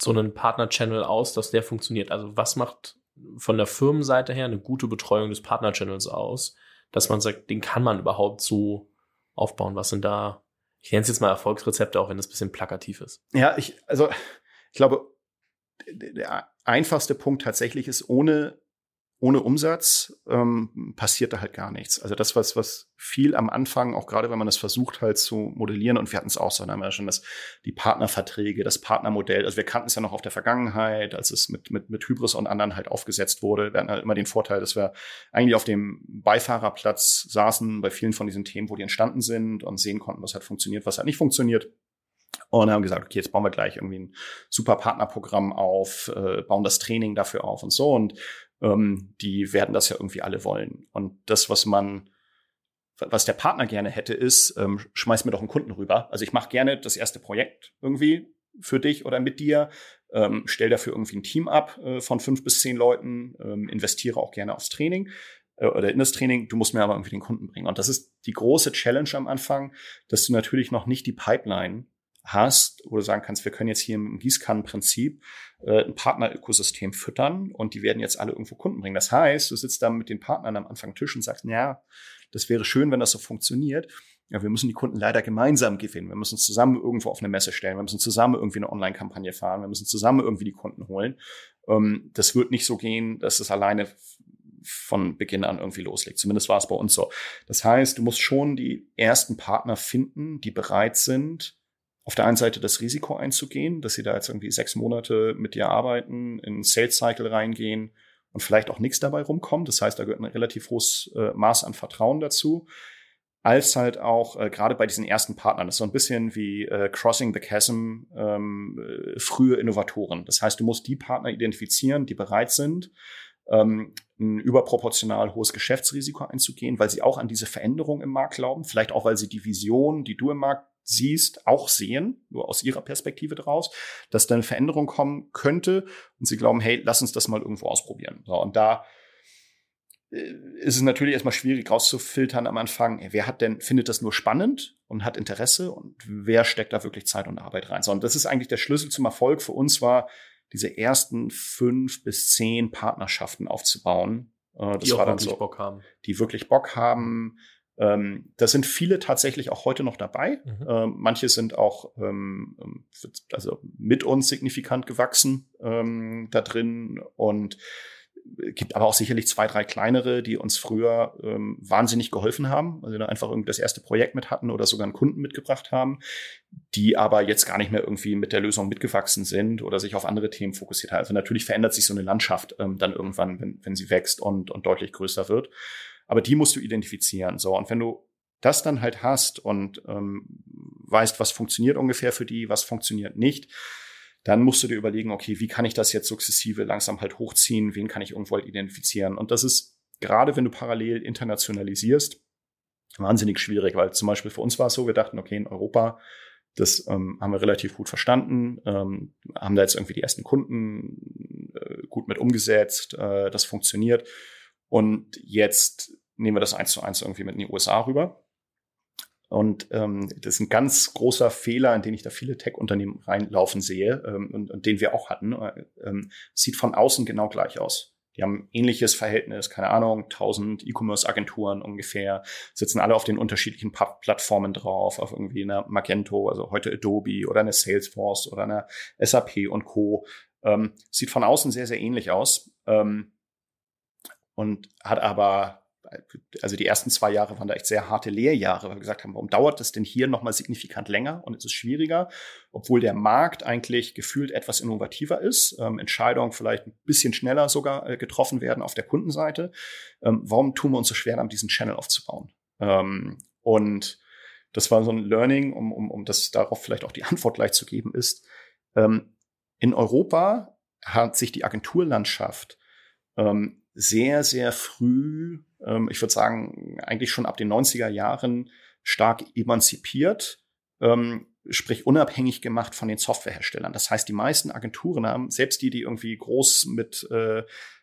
so einen Partner-Channel aus, dass der funktioniert? Also was macht von der Firmenseite her eine gute Betreuung des Partner-Channels aus, dass man sagt, den kann man überhaupt so aufbauen? Was sind da, ich nenne es jetzt mal Erfolgsrezepte, auch wenn es ein bisschen plakativ ist? Ja, ich, also ich glaube, der einfachste Punkt tatsächlich ist, ohne ohne Umsatz ähm, passiert da halt gar nichts. Also das, was, was viel am Anfang, auch gerade wenn man das versucht halt zu modellieren, und wir hatten es auch so, dann haben wir ja schon das, die Partnerverträge, das Partnermodell, also wir kannten es ja noch auf der Vergangenheit, als es mit, mit, mit Hybris und anderen halt aufgesetzt wurde. Wir hatten halt immer den Vorteil, dass wir eigentlich auf dem Beifahrerplatz saßen bei vielen von diesen Themen, wo die entstanden sind und sehen konnten, was hat funktioniert, was hat nicht funktioniert. Und haben gesagt, okay, jetzt bauen wir gleich irgendwie ein super Partnerprogramm auf, äh, bauen das Training dafür auf und so. Und ähm, die werden das ja irgendwie alle wollen. Und das, was man, was der Partner gerne hätte, ist, ähm, schmeiß mir doch einen Kunden rüber. Also ich mache gerne das erste Projekt irgendwie für dich oder mit dir, ähm, stell dafür irgendwie ein Team ab äh, von fünf bis zehn Leuten, ähm, investiere auch gerne aufs Training äh, oder in das Training, du musst mir aber irgendwie den Kunden bringen. Und das ist die große Challenge am Anfang, dass du natürlich noch nicht die Pipeline hast, wo du sagen kannst, wir können jetzt hier im Gießkannenprinzip äh, ein Partnerökosystem füttern und die werden jetzt alle irgendwo Kunden bringen. Das heißt, du sitzt da mit den Partnern am Anfang Tisch und sagst, ja, das wäre schön, wenn das so funktioniert. Ja, wir müssen die Kunden leider gemeinsam gewinnen. Wir müssen zusammen irgendwo auf eine Messe stellen. Wir müssen zusammen irgendwie eine Online-Kampagne fahren. Wir müssen zusammen irgendwie die Kunden holen. Ähm, das wird nicht so gehen, dass es alleine von Beginn an irgendwie loslegt. Zumindest war es bei uns so. Das heißt, du musst schon die ersten Partner finden, die bereit sind, auf der einen Seite das Risiko einzugehen, dass sie da jetzt irgendwie sechs Monate mit dir arbeiten, in Sales Cycle reingehen und vielleicht auch nichts dabei rumkommt. Das heißt, da gehört ein relativ hohes äh, Maß an Vertrauen dazu. Als halt auch äh, gerade bei diesen ersten Partnern, das ist so ein bisschen wie äh, Crossing the Chasm, ähm, äh, frühe Innovatoren. Das heißt, du musst die Partner identifizieren, die bereit sind, ähm, ein überproportional hohes Geschäftsrisiko einzugehen, weil sie auch an diese Veränderung im Markt glauben, vielleicht auch, weil sie die Vision, die du im Markt siehst, auch sehen, nur aus ihrer Perspektive draus, dass da eine Veränderung kommen könnte und sie glauben, hey, lass uns das mal irgendwo ausprobieren. So, und da äh, ist es natürlich erstmal schwierig rauszufiltern am Anfang, wer hat denn, findet das nur spannend und hat Interesse und wer steckt da wirklich Zeit und Arbeit rein. So, und das ist eigentlich der Schlüssel zum Erfolg für uns war, diese ersten fünf bis zehn Partnerschaften aufzubauen. Äh, das die war dann so, Bock haben. Die wirklich Bock haben, ähm, da sind viele tatsächlich auch heute noch dabei. Mhm. Ähm, manche sind auch ähm, also mit uns signifikant gewachsen ähm, da drin und gibt aber auch sicherlich zwei, drei kleinere, die uns früher ähm, wahnsinnig geholfen haben, also da einfach irgendwie das erste Projekt mit hatten oder sogar einen Kunden mitgebracht haben, die aber jetzt gar nicht mehr irgendwie mit der Lösung mitgewachsen sind oder sich auf andere Themen fokussiert haben. Also natürlich verändert sich so eine Landschaft ähm, dann irgendwann, wenn, wenn sie wächst und, und deutlich größer wird. Aber die musst du identifizieren. So, und wenn du das dann halt hast und ähm, weißt, was funktioniert ungefähr für die, was funktioniert nicht, dann musst du dir überlegen, okay, wie kann ich das jetzt sukzessive langsam halt hochziehen, wen kann ich irgendwo halt identifizieren. Und das ist gerade, wenn du parallel internationalisierst, wahnsinnig schwierig, weil zum Beispiel für uns war es so, wir dachten, okay, in Europa, das ähm, haben wir relativ gut verstanden, ähm, haben da jetzt irgendwie die ersten Kunden äh, gut mit umgesetzt, äh, das funktioniert. Und jetzt nehmen wir das eins zu eins irgendwie mit in die USA rüber. Und ähm, das ist ein ganz großer Fehler, in den ich da viele Tech-Unternehmen reinlaufen sehe ähm, und, und den wir auch hatten. Äh, ähm, sieht von außen genau gleich aus. Die haben ähnliches Verhältnis, keine Ahnung, 1000 E-Commerce-Agenturen ungefähr, sitzen alle auf den unterschiedlichen Plattformen drauf, auf irgendwie einer Magento, also heute Adobe oder eine Salesforce oder eine SAP und Co. Ähm, sieht von außen sehr, sehr ähnlich aus ähm, und hat aber also die ersten zwei Jahre waren da echt sehr harte Lehrjahre, weil wir gesagt haben, warum dauert das denn hier nochmal signifikant länger und es ist schwieriger, obwohl der Markt eigentlich gefühlt etwas innovativer ist, ähm, Entscheidungen vielleicht ein bisschen schneller sogar äh, getroffen werden auf der Kundenseite. Ähm, warum tun wir uns so schwer, um diesen Channel aufzubauen? Ähm, und das war so ein Learning, um, um, um das darauf vielleicht auch die Antwort gleich zu geben, ist, ähm, in Europa hat sich die Agenturlandschaft ähm, sehr, sehr früh, ähm, ich würde sagen, eigentlich schon ab den 90er Jahren stark emanzipiert, ähm, sprich unabhängig gemacht von den Softwareherstellern. Das heißt, die meisten Agenturen haben, selbst die, die irgendwie groß mit äh,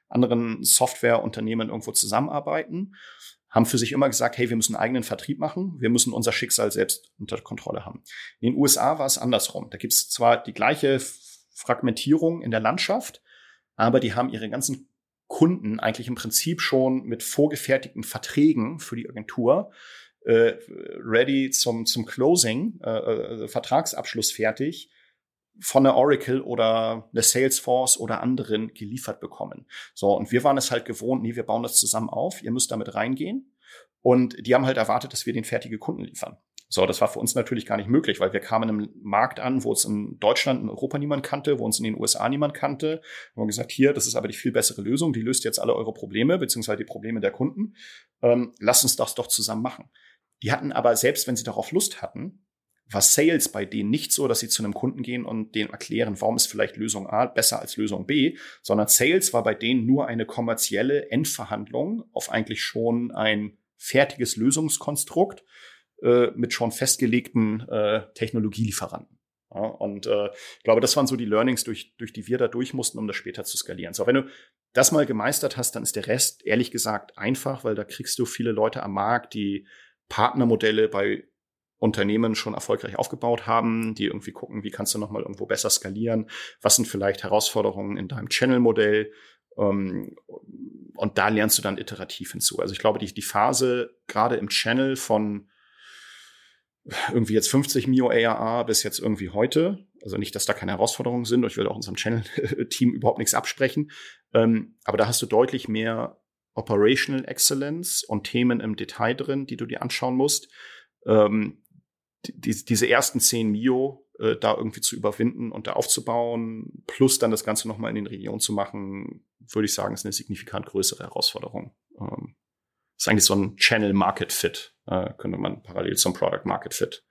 anderen Softwareunternehmen irgendwo zusammenarbeiten, haben für sich immer gesagt, hey, wir müssen einen eigenen Vertrieb machen, wir müssen unser Schicksal selbst unter Kontrolle haben. In den USA war es andersrum. Da gibt es zwar die gleiche Fragmentierung in der Landschaft, aber die haben ihre ganzen Kunden eigentlich im Prinzip schon mit vorgefertigten Verträgen für die Agentur äh, ready zum, zum Closing, äh, äh, Vertragsabschluss fertig, von der Oracle oder der Salesforce oder anderen geliefert bekommen. So, und wir waren es halt gewohnt, nee, wir bauen das zusammen auf, ihr müsst damit reingehen. Und die haben halt erwartet, dass wir den fertige Kunden liefern. So, das war für uns natürlich gar nicht möglich, weil wir kamen im Markt an, wo es in Deutschland, in Europa niemand kannte, wo uns in den USA niemand kannte. Wir haben gesagt, hier, das ist aber die viel bessere Lösung, die löst jetzt alle eure Probleme, beziehungsweise die Probleme der Kunden. Ähm, lasst uns das doch zusammen machen. Die hatten aber, selbst wenn sie darauf Lust hatten, war Sales bei denen nicht so, dass sie zu einem Kunden gehen und denen erklären, warum ist vielleicht Lösung A besser als Lösung B, sondern Sales war bei denen nur eine kommerzielle Endverhandlung auf eigentlich schon ein fertiges Lösungskonstrukt, äh, mit schon festgelegten äh, Technologielieferanten. Ja, und äh, ich glaube, das waren so die Learnings, durch, durch die wir da durch mussten, um das später zu skalieren. So, wenn du das mal gemeistert hast, dann ist der Rest ehrlich gesagt einfach, weil da kriegst du viele Leute am Markt, die Partnermodelle bei Unternehmen schon erfolgreich aufgebaut haben, die irgendwie gucken, wie kannst du nochmal irgendwo besser skalieren, was sind vielleicht Herausforderungen in deinem Channel-Modell, ähm, und da lernst du dann iterativ hinzu. Also ich glaube, die, die Phase gerade im Channel von irgendwie jetzt 50 Mio ARA bis jetzt irgendwie heute. Also nicht, dass da keine Herausforderungen sind. Ich will auch unserem Channel-Team überhaupt nichts absprechen. Ähm, aber da hast du deutlich mehr Operational Excellence und Themen im Detail drin, die du dir anschauen musst. Ähm, die, diese ersten 10 Mio äh, da irgendwie zu überwinden und da aufzubauen, plus dann das Ganze nochmal in den Regionen zu machen, würde ich sagen, ist eine signifikant größere Herausforderung. Ähm, ist eigentlich so ein Channel Market Fit, äh, könnte man parallel zum Product Market Fit,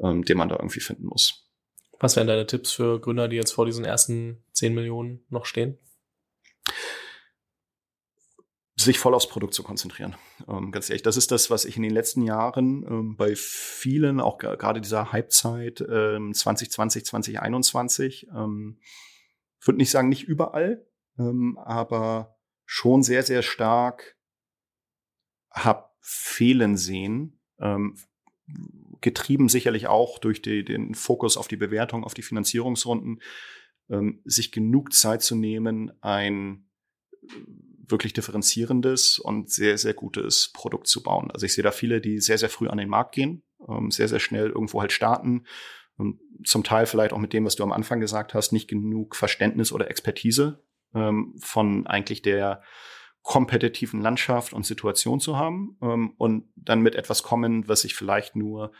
ähm, den man da irgendwie finden muss. Was wären deine Tipps für Gründer, die jetzt vor diesen ersten 10 Millionen noch stehen? sich voll aufs Produkt zu konzentrieren. Ähm, ganz ehrlich, das ist das, was ich in den letzten Jahren ähm, bei vielen, auch gerade dieser Halbzeit ähm, 2020, 2021, ähm, würde nicht sagen, nicht überall, ähm, aber schon sehr, sehr stark habe fehlen sehen. Ähm, getrieben sicherlich auch durch die, den Fokus auf die Bewertung, auf die Finanzierungsrunden, ähm, sich genug Zeit zu nehmen, ein äh, wirklich differenzierendes und sehr, sehr gutes Produkt zu bauen. Also ich sehe da viele, die sehr, sehr früh an den Markt gehen, ähm, sehr, sehr schnell irgendwo halt starten und zum Teil vielleicht auch mit dem, was du am Anfang gesagt hast, nicht genug Verständnis oder Expertise ähm, von eigentlich der kompetitiven Landschaft und Situation zu haben ähm, und dann mit etwas kommen, was sich vielleicht nur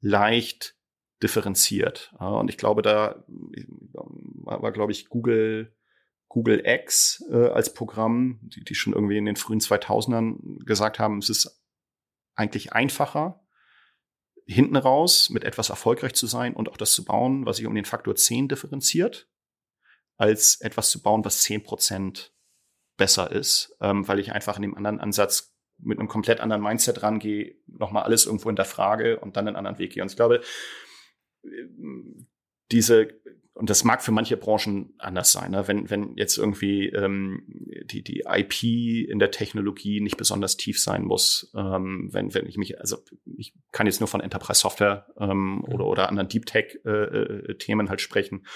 leicht differenziert. Ja, und ich glaube, da war, war glaube ich, Google, Google X äh, als Programm, die, die schon irgendwie in den frühen 2000ern gesagt haben, es ist eigentlich einfacher, hinten raus mit etwas erfolgreich zu sein und auch das zu bauen, was sich um den Faktor 10 differenziert, als etwas zu bauen, was 10 Prozent besser ist, ähm, weil ich einfach in dem anderen Ansatz mit einem komplett anderen Mindset rangehe, nochmal alles irgendwo hinterfrage und dann einen anderen Weg gehe. Und ich glaube, diese, und das mag für manche Branchen anders sein, ne? wenn, wenn jetzt irgendwie ähm, die, die IP in der Technologie nicht besonders tief sein muss, ähm, wenn, wenn ich mich, also ich kann jetzt nur von Enterprise Software ähm, oder, oder anderen Deep Tech-Themen äh, äh, halt sprechen.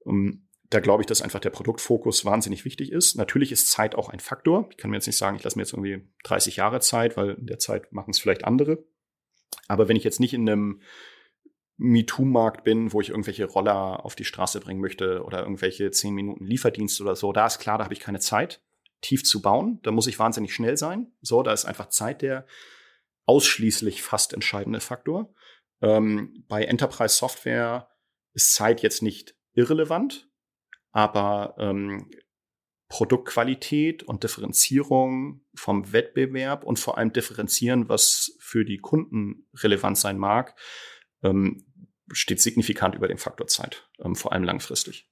Um, ähm, da glaube ich, dass einfach der Produktfokus wahnsinnig wichtig ist. Natürlich ist Zeit auch ein Faktor. Ich kann mir jetzt nicht sagen, ich lasse mir jetzt irgendwie 30 Jahre Zeit, weil in der Zeit machen es vielleicht andere. Aber wenn ich jetzt nicht in einem MeToo-Markt bin, wo ich irgendwelche Roller auf die Straße bringen möchte oder irgendwelche 10 Minuten Lieferdienst oder so, da ist klar, da habe ich keine Zeit, tief zu bauen. Da muss ich wahnsinnig schnell sein. So, da ist einfach Zeit der ausschließlich fast entscheidende Faktor. Ähm, bei Enterprise Software ist Zeit jetzt nicht irrelevant aber ähm, Produktqualität und Differenzierung vom Wettbewerb und vor allem differenzieren, was für die Kunden relevant sein mag, ähm, steht signifikant über dem Faktor Zeit, ähm, vor allem langfristig.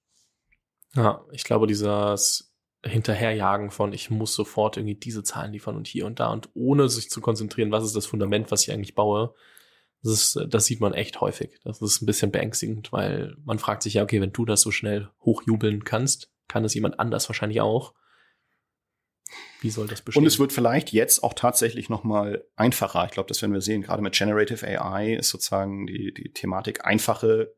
Ja, ich glaube, dieses Hinterherjagen von, ich muss sofort irgendwie diese Zahlen liefern und hier und da und ohne sich zu konzentrieren, was ist das Fundament, was ich eigentlich baue, das, ist, das sieht man echt häufig. Das ist ein bisschen beängstigend, weil man fragt sich ja, okay, wenn du das so schnell hochjubeln kannst, kann es jemand anders wahrscheinlich auch. Wie soll das bestehen? Und es wird vielleicht jetzt auch tatsächlich noch mal einfacher. Ich glaube, das werden wir sehen. Gerade mit Generative AI ist sozusagen die, die Thematik einfache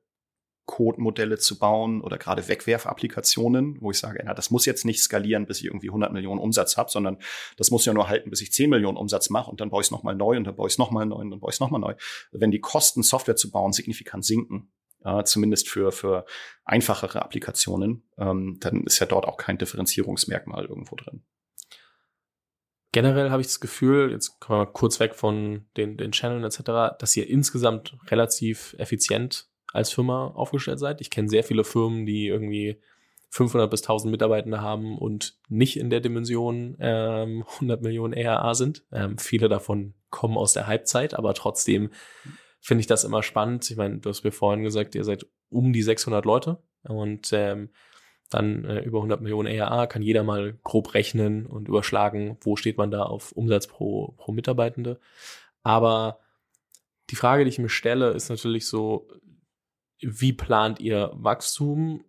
Code-Modelle zu bauen oder gerade Wegwerfapplikationen, wo ich sage, na, das muss jetzt nicht skalieren, bis ich irgendwie 100 Millionen Umsatz habe, sondern das muss ja nur halten, bis ich 10 Millionen Umsatz mache und dann baue ich es nochmal neu und dann baue ich es nochmal neu und dann baue ich es nochmal neu. Wenn die Kosten, Software zu bauen, signifikant sinken, äh, zumindest für, für einfachere Applikationen, ähm, dann ist ja dort auch kein Differenzierungsmerkmal irgendwo drin. Generell habe ich das Gefühl, jetzt kommen wir mal kurz weg von den, den Channeln etc., dass ihr insgesamt relativ effizient als Firma aufgestellt seid. Ich kenne sehr viele Firmen, die irgendwie 500 bis 1000 Mitarbeitende haben und nicht in der Dimension ähm, 100 Millionen ERA sind. Ähm, viele davon kommen aus der Halbzeit, aber trotzdem finde ich das immer spannend. Ich meine, du hast mir vorhin gesagt, ihr seid um die 600 Leute und ähm, dann äh, über 100 Millionen ERA kann jeder mal grob rechnen und überschlagen, wo steht man da auf Umsatz pro, pro Mitarbeitende. Aber die Frage, die ich mir stelle, ist natürlich so, wie plant ihr Wachstum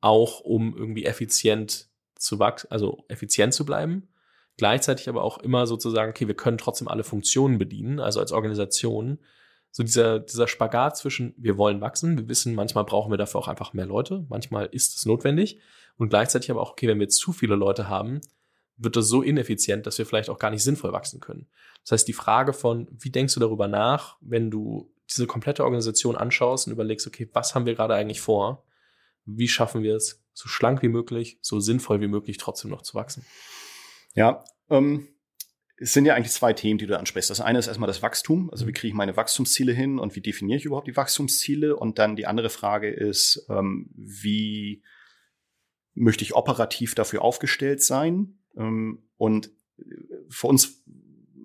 auch, um irgendwie effizient zu wachsen, also effizient zu bleiben? Gleichzeitig aber auch immer sozusagen, okay, wir können trotzdem alle Funktionen bedienen, also als Organisation. So dieser, dieser Spagat zwischen, wir wollen wachsen, wir wissen, manchmal brauchen wir dafür auch einfach mehr Leute, manchmal ist es notwendig. Und gleichzeitig aber auch, okay, wenn wir zu viele Leute haben, wird das so ineffizient, dass wir vielleicht auch gar nicht sinnvoll wachsen können. Das heißt, die Frage von, wie denkst du darüber nach, wenn du diese komplette Organisation anschaust und überlegst, okay, was haben wir gerade eigentlich vor? Wie schaffen wir es, so schlank wie möglich, so sinnvoll wie möglich trotzdem noch zu wachsen? Ja, ähm, es sind ja eigentlich zwei Themen, die du ansprichst. Das eine ist erstmal das Wachstum, also wie kriege ich meine Wachstumsziele hin und wie definiere ich überhaupt die Wachstumsziele? Und dann die andere Frage ist, ähm, wie möchte ich operativ dafür aufgestellt sein? Ähm, und für uns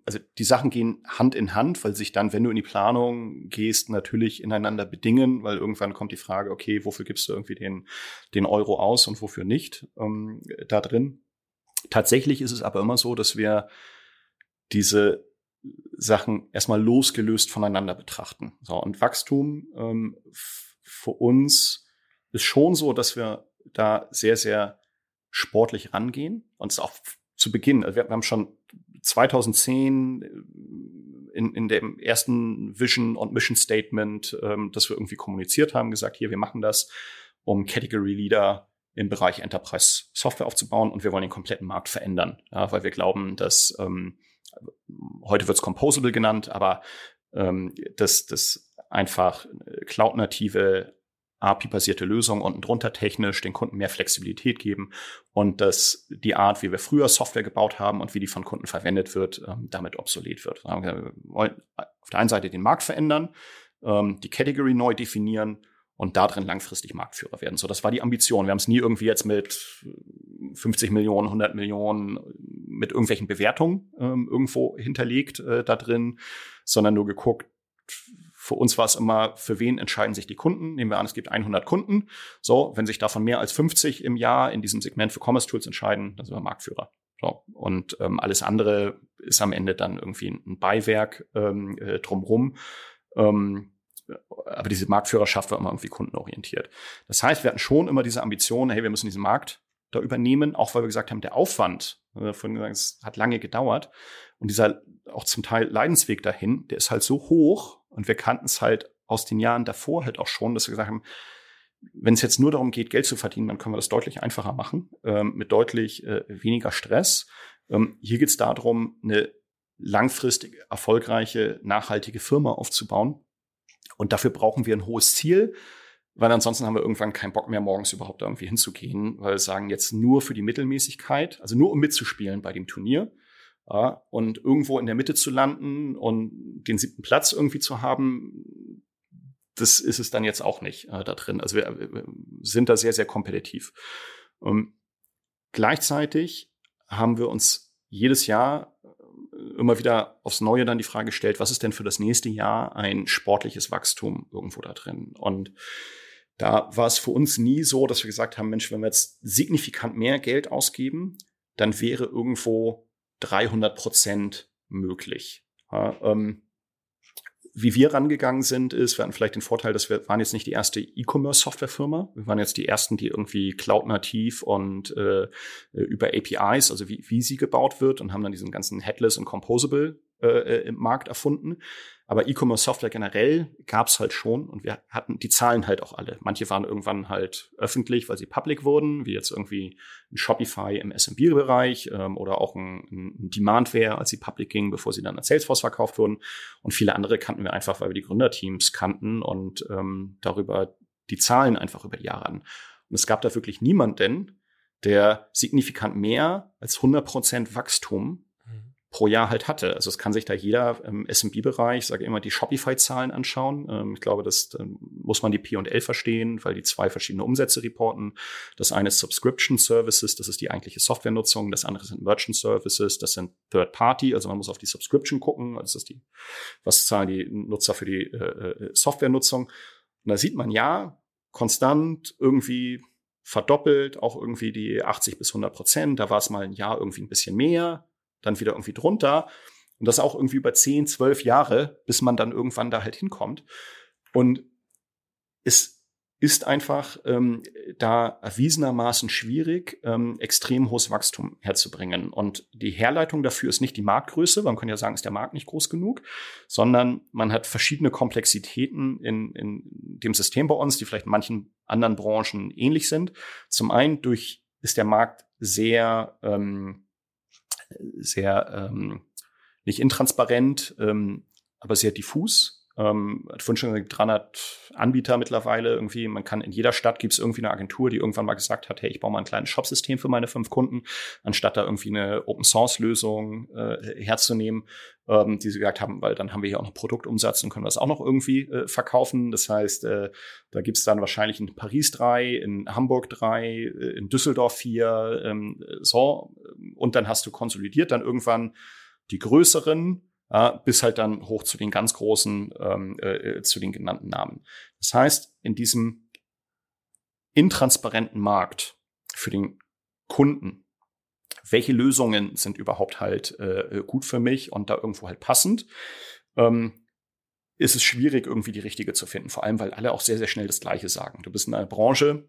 also die Sachen gehen Hand in Hand, weil sich dann, wenn du in die Planung gehst, natürlich ineinander bedingen, weil irgendwann kommt die Frage, okay, wofür gibst du irgendwie den, den Euro aus und wofür nicht ähm, da drin. Tatsächlich ist es aber immer so, dass wir diese Sachen erstmal losgelöst voneinander betrachten. So, und Wachstum ähm, für uns ist schon so, dass wir da sehr, sehr sportlich rangehen und es auch zu Beginn, also wir, wir haben schon 2010 äh, in, in dem ersten Vision und Mission Statement, ähm, das wir irgendwie kommuniziert haben, gesagt, hier, wir machen das, um Category Leader im Bereich Enterprise Software aufzubauen und wir wollen den kompletten Markt verändern, ja, weil wir glauben, dass ähm, heute wird es Composable genannt, aber ähm, dass das einfach cloud-native API-basierte Lösungen unten drunter technisch den Kunden mehr Flexibilität geben und dass die Art, wie wir früher Software gebaut haben und wie die von Kunden verwendet wird, ähm, damit obsolet wird. Wir wollen auf der einen Seite den Markt verändern, ähm, die Category neu definieren und darin langfristig Marktführer werden. So, das war die Ambition. Wir haben es nie irgendwie jetzt mit 50 Millionen, 100 Millionen mit irgendwelchen Bewertungen ähm, irgendwo hinterlegt äh, da drin, sondern nur geguckt, für uns war es immer, für wen entscheiden sich die Kunden? Nehmen wir an, es gibt 100 Kunden. So, wenn sich davon mehr als 50 im Jahr in diesem Segment für Commerce Tools entscheiden, dann sind wir Marktführer. So, und ähm, alles andere ist am Ende dann irgendwie ein Beiwerk ähm, äh, drumrum. Ähm, aber diese Marktführerschaft war immer irgendwie kundenorientiert. Das heißt, wir hatten schon immer diese Ambition, hey, wir müssen diesen Markt da übernehmen, auch weil wir gesagt haben, der Aufwand, äh, gesagt, es hat lange gedauert und dieser auch zum Teil Leidensweg dahin, der ist halt so hoch und wir kannten es halt aus den Jahren davor halt auch schon, dass wir gesagt haben, wenn es jetzt nur darum geht, Geld zu verdienen, dann können wir das deutlich einfacher machen, ähm, mit deutlich äh, weniger Stress. Ähm, hier geht es darum, eine langfristig erfolgreiche, nachhaltige Firma aufzubauen. Und dafür brauchen wir ein hohes Ziel, weil ansonsten haben wir irgendwann keinen Bock mehr, morgens überhaupt irgendwie hinzugehen, weil wir sagen, jetzt nur für die Mittelmäßigkeit, also nur um mitzuspielen bei dem Turnier, ja, und irgendwo in der Mitte zu landen und den siebten Platz irgendwie zu haben, das ist es dann jetzt auch nicht äh, da drin. Also wir, wir, sind da sehr, sehr kompetitiv. Ähm, gleichzeitig haben wir uns jedes Jahr äh, immer wieder aufs Neue dann die Frage gestellt, was ist denn für das nächste Jahr ein sportliches Wachstum irgendwo da drin? Und da war es für uns nie so, dass wir gesagt haben, Mensch, wenn wir jetzt signifikant mehr Geld ausgeben, dann wäre irgendwo 300 Prozent möglich. Ja, ähm, wie wir rangegangen sind, ist, wir hatten vielleicht den Vorteil, dass wir waren jetzt nicht die erste E-Commerce-Softwarefirma. Wir waren jetzt die ersten, die irgendwie cloud-nativ und äh, über APIs, also wie, wie sie gebaut wird und haben dann diesen ganzen Headless und Composable äh, äh im Markt erfunden. Aber E-Commerce-Software generell gab es halt schon und wir hatten die Zahlen halt auch alle. Manche waren irgendwann halt öffentlich, weil sie public wurden, wie jetzt irgendwie ein Shopify im SMB-Bereich ähm, oder auch ein, ein Demandware, als sie public gingen, bevor sie dann an Salesforce verkauft wurden. Und viele andere kannten wir einfach, weil wir die Gründerteams kannten und ähm, darüber die Zahlen einfach über die Jahre an. Und es gab da wirklich niemanden, der signifikant mehr als 100% Wachstum pro Jahr halt hatte. Also es kann sich da jeder im SMB-Bereich, sage immer, die Shopify-Zahlen anschauen. Ähm, ich glaube, das muss man die P&L verstehen, weil die zwei verschiedene Umsätze reporten. Das eine ist Subscription Services, das ist die eigentliche Softwarenutzung. Das andere sind Merchant Services, das sind Third Party. Also man muss auf die Subscription gucken. Das ist die, was zahlen die Nutzer für die äh, äh, Softwarenutzung. Und da sieht man ja konstant irgendwie verdoppelt, auch irgendwie die 80 bis 100 Prozent. Da war es mal ein Jahr irgendwie ein bisschen mehr dann wieder irgendwie drunter. Und das auch irgendwie über 10, 12 Jahre, bis man dann irgendwann da halt hinkommt. Und es ist einfach ähm, da erwiesenermaßen schwierig, ähm, extrem hohes Wachstum herzubringen. Und die Herleitung dafür ist nicht die Marktgröße, man kann ja sagen, ist der Markt nicht groß genug, sondern man hat verschiedene Komplexitäten in, in dem System bei uns, die vielleicht in manchen anderen Branchen ähnlich sind. Zum einen durch ist der Markt sehr ähm, sehr ähm, nicht intransparent, ähm, aber sehr diffus. Ähm, hat vorhin schon 300 Anbieter mittlerweile irgendwie. Man kann in jeder Stadt gibt es irgendwie eine Agentur, die irgendwann mal gesagt hat, hey, ich baue mal ein kleines Shopsystem für meine fünf Kunden, anstatt da irgendwie eine Open Source Lösung äh, herzunehmen, ähm, die sie gesagt haben, weil dann haben wir hier auch noch Produktumsatz und können das auch noch irgendwie äh, verkaufen. Das heißt, äh, da gibt es dann wahrscheinlich in Paris drei, in Hamburg drei, äh, in Düsseldorf vier, ähm, so. Und dann hast du konsolidiert dann irgendwann die größeren bis halt dann hoch zu den ganz großen, ähm, äh, zu den genannten Namen. Das heißt, in diesem intransparenten Markt für den Kunden, welche Lösungen sind überhaupt halt äh, gut für mich und da irgendwo halt passend, ähm, ist es schwierig, irgendwie die richtige zu finden. Vor allem, weil alle auch sehr, sehr schnell das Gleiche sagen. Du bist in einer Branche,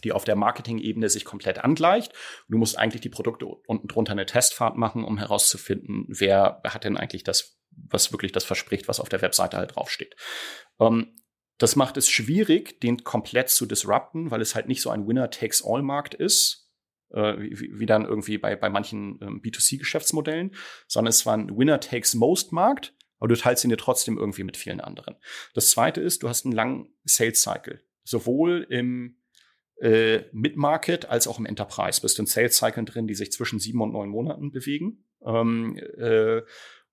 die auf der Marketing-Ebene sich komplett angleicht. Du musst eigentlich die Produkte unten drunter eine Testfahrt machen, um herauszufinden, wer hat denn eigentlich das, was wirklich das verspricht, was auf der Webseite halt draufsteht. Ähm, das macht es schwierig, den komplett zu disrupten, weil es halt nicht so ein Winner-Takes-All-Markt ist, äh, wie, wie, dann irgendwie bei, bei manchen ähm, B2C-Geschäftsmodellen, sondern es war ein Winner-Takes-Most-Markt, aber du teilst ihn dir trotzdem irgendwie mit vielen anderen. Das zweite ist, du hast einen langen Sales-Cycle. Sowohl im äh, Mid-Market als auch im Enterprise. Bist in Sales-Cyclen drin, die sich zwischen sieben und neun Monaten bewegen. Ähm, äh,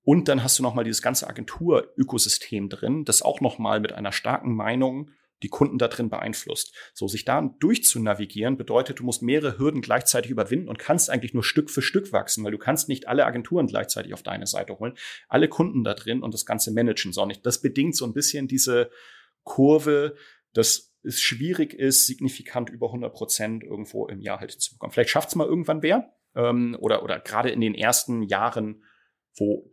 und dann hast du noch mal dieses ganze Agentur-Ökosystem drin, das auch noch mal mit einer starken Meinung die Kunden da drin beeinflusst. So, sich da durchzunavigieren bedeutet, du musst mehrere Hürden gleichzeitig überwinden und kannst eigentlich nur Stück für Stück wachsen, weil du kannst nicht alle Agenturen gleichzeitig auf deine Seite holen, alle Kunden da drin und das Ganze managen, sondern das bedingt so ein bisschen diese Kurve, dass es schwierig ist, signifikant über 100 Prozent irgendwo im Jahr halt zu bekommen. Vielleicht schafft es mal irgendwann wer ähm, oder, oder gerade in den ersten Jahren, wo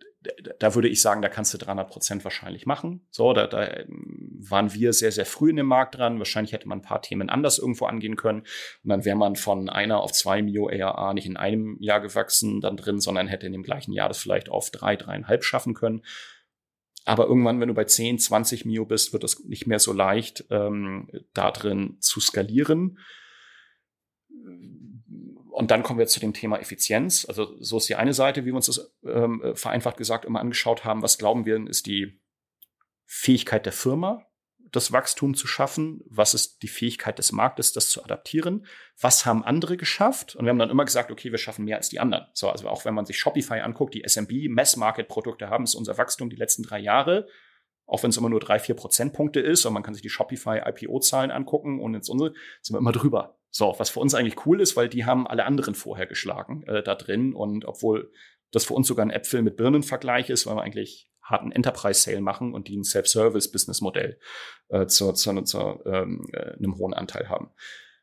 da würde ich sagen, da kannst du 300 Prozent wahrscheinlich machen. So, da, da ähm, waren wir sehr, sehr früh in dem Markt dran. Wahrscheinlich hätte man ein paar Themen anders irgendwo angehen können. Und dann wäre man von einer auf zwei Mio ARA nicht in einem Jahr gewachsen dann drin, sondern hätte in dem gleichen Jahr das vielleicht auf drei, dreieinhalb schaffen können. Aber irgendwann, wenn du bei 10, 20 Mio bist, wird es nicht mehr so leicht, ähm, da drin zu skalieren und dann kommen wir zu dem Thema Effizienz. Also so ist die eine Seite, wie wir uns das ähm, äh, vereinfacht gesagt immer angeschaut haben. Was glauben wir, ist die Fähigkeit der Firma, das Wachstum zu schaffen? Was ist die Fähigkeit des Marktes, das zu adaptieren? Was haben andere geschafft? Und wir haben dann immer gesagt, okay, wir schaffen mehr als die anderen. So, also auch wenn man sich Shopify anguckt, die SMB, Mass-Market-Produkte haben, ist unser Wachstum die letzten drei Jahre auch wenn es immer nur drei, vier Prozentpunkte ist, und man kann sich die Shopify IPO-Zahlen angucken und jetzt unsere, sind wir immer drüber. So, was für uns eigentlich cool ist, weil die haben alle anderen vorher geschlagen äh, da drin. Und obwohl das für uns sogar ein Äpfel mit Birnen-Vergleich ist, weil wir eigentlich harten Enterprise-Sale machen und die ein Self-Service-Business-Modell äh, zu, zu, zu ähm, äh, einem hohen Anteil haben.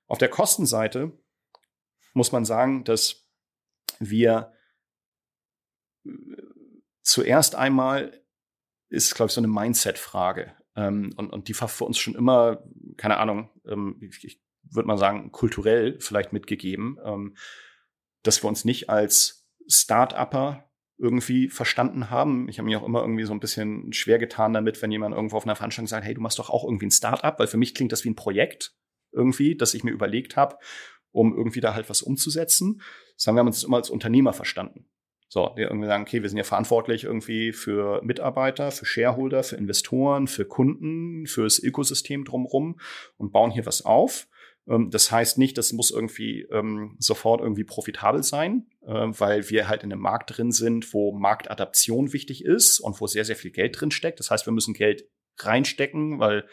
Auf der Kostenseite muss man sagen, dass wir äh, zuerst einmal ist, glaube ich, so eine Mindset-Frage. Ähm, und, und die war für uns schon immer, keine Ahnung, ähm, ich, würde mal sagen, kulturell vielleicht mitgegeben, ähm, dass wir uns nicht als Start-Upper irgendwie verstanden haben. Ich habe mich auch immer irgendwie so ein bisschen schwer getan damit, wenn jemand irgendwo auf einer Veranstaltung sagt, hey, du machst doch auch irgendwie ein Start-up, weil für mich klingt das wie ein Projekt irgendwie, das ich mir überlegt habe, um irgendwie da halt was umzusetzen. Das haben wir uns immer als Unternehmer verstanden. So, die irgendwie sagen, okay, wir sind ja verantwortlich irgendwie für Mitarbeiter, für Shareholder, für Investoren, für Kunden, fürs Ökosystem drumherum und bauen hier was auf. Ähm, das heißt nicht, das muss irgendwie ähm, sofort irgendwie profitabel sein, äh, weil wir halt in einem Markt drin sind, wo Marktadaption wichtig ist und wo sehr, sehr viel Geld drin steckt. Das heißt, wir müssen Geld reinstecken, weil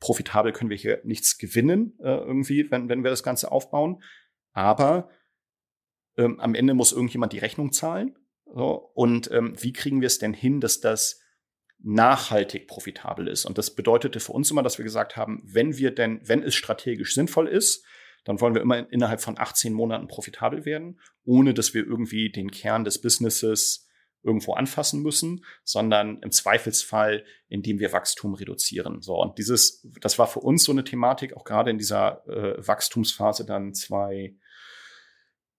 profitabel können wir hier nichts gewinnen äh, irgendwie, wenn, wenn wir das Ganze aufbauen. Aber ähm, am Ende muss irgendjemand die Rechnung zahlen. Und ähm, wie kriegen wir es denn hin, dass das nachhaltig profitabel ist. Und das bedeutete für uns immer, dass wir gesagt haben, wenn wir denn, wenn es strategisch sinnvoll ist, dann wollen wir immer innerhalb von 18 Monaten profitabel werden, ohne dass wir irgendwie den Kern des Businesses irgendwo anfassen müssen, sondern im Zweifelsfall, indem wir Wachstum reduzieren. So und dieses, das war für uns so eine Thematik, auch gerade in dieser äh, Wachstumsphase dann zwei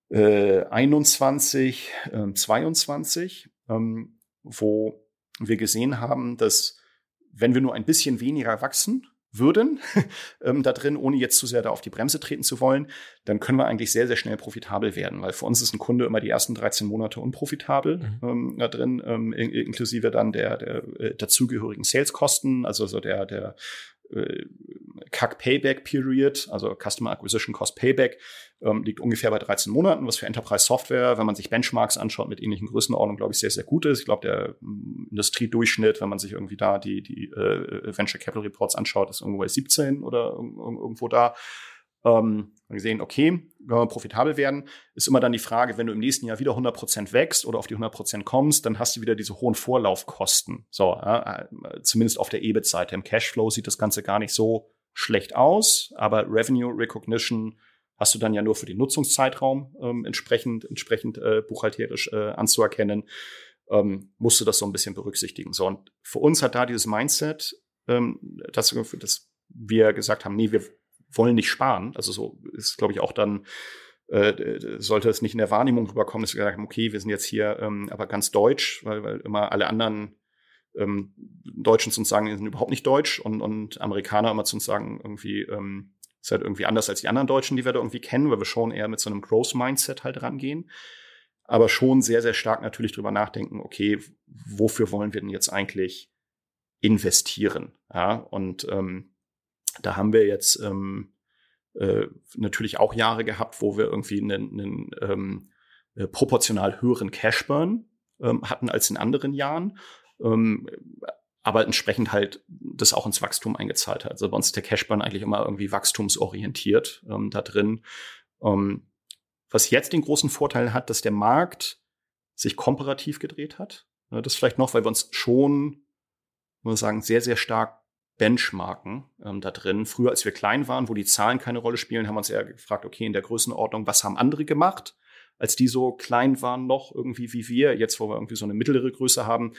äh, 21, äh, 22, ähm, wo wir gesehen haben, dass wenn wir nur ein bisschen weniger wachsen würden, ähm, da drin, ohne jetzt zu sehr da auf die Bremse treten zu wollen, dann können wir eigentlich sehr, sehr schnell profitabel werden, weil für uns ist ein Kunde immer die ersten 13 Monate unprofitabel mhm. ähm, da drin, ähm, inklusive dann der, der äh, dazugehörigen Saleskosten, also so der, der äh, CAC Payback Period, also Customer Acquisition Cost Payback, ähm, liegt ungefähr bei 13 Monaten, was für Enterprise Software, wenn man sich Benchmarks anschaut mit ähnlichen Größenordnungen, glaube ich, sehr, sehr gut ist. Ich glaube, der mm, Industriedurchschnitt, wenn man sich irgendwie da die, die äh, Venture Capital Reports anschaut, ist irgendwo bei 17 oder irgendwo da ähm, gesehen, okay, wenn wir profitabel werden, ist immer dann die Frage, wenn du im nächsten Jahr wieder 100 Prozent wächst oder auf die 100 Prozent kommst, dann hast du wieder diese hohen Vorlaufkosten. So, äh, zumindest auf der EBIT-Seite. Im Cashflow sieht das Ganze gar nicht so schlecht aus, aber Revenue Recognition hast du dann ja nur für den Nutzungszeitraum ähm, entsprechend, entsprechend äh, buchhalterisch äh, anzuerkennen, ähm, musst du das so ein bisschen berücksichtigen. So, und für uns hat da dieses Mindset ähm, geführt, dass wir gesagt haben, nee, wir wollen nicht sparen. Also so ist, glaube ich, auch dann äh, sollte es nicht in der Wahrnehmung rüberkommen, dass wir gesagt haben, okay, wir sind jetzt hier ähm, aber ganz deutsch, weil, weil immer alle anderen ähm, Deutschen zu uns sagen, die sind überhaupt nicht deutsch und, und Amerikaner immer zu uns sagen, irgendwie ähm, ist halt irgendwie anders als die anderen Deutschen, die wir da irgendwie kennen, weil wir schon eher mit so einem Growth-Mindset halt rangehen. Aber schon sehr, sehr stark natürlich drüber nachdenken, okay, wofür wollen wir denn jetzt eigentlich investieren? Ja, und ähm, da haben wir jetzt ähm, äh, natürlich auch Jahre gehabt, wo wir irgendwie einen, einen ähm, äh, proportional höheren Cashburn ähm, hatten als in anderen Jahren. Ähm, aber entsprechend halt das auch ins Wachstum eingezahlt hat. Also bei uns ist der Cashburn eigentlich immer irgendwie wachstumsorientiert ähm, da drin. Ähm, was jetzt den großen Vorteil hat, dass der Markt sich komparativ gedreht hat. Das vielleicht noch, weil wir uns schon, muss man sagen, sehr, sehr stark benchmarken ähm, da drin. Früher, als wir klein waren, wo die Zahlen keine Rolle spielen, haben wir uns eher gefragt, okay, in der Größenordnung, was haben andere gemacht, als die so klein waren noch irgendwie wie wir. Jetzt, wo wir irgendwie so eine mittlere Größe haben,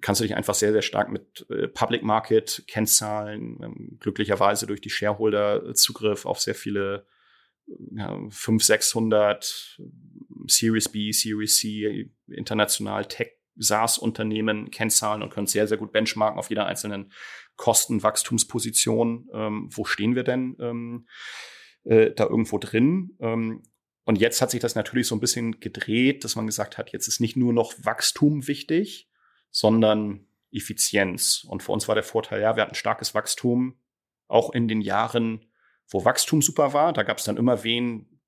kannst du dich einfach sehr, sehr stark mit äh, Public Market Kennzahlen, ähm, glücklicherweise durch die Shareholder Zugriff auf sehr viele ja, 500, 600 Series B, Series C, international Tech SaaS-Unternehmen kennzahlen und können sehr, sehr gut benchmarken auf jeder einzelnen Kostenwachstumsposition. Ähm, wo stehen wir denn ähm, äh, da irgendwo drin? Ähm, und jetzt hat sich das natürlich so ein bisschen gedreht, dass man gesagt hat, jetzt ist nicht nur noch Wachstum wichtig, sondern Effizienz. Und für uns war der Vorteil, ja, wir hatten starkes Wachstum, auch in den Jahren, wo Wachstum super war. Da gab es dann immer wen,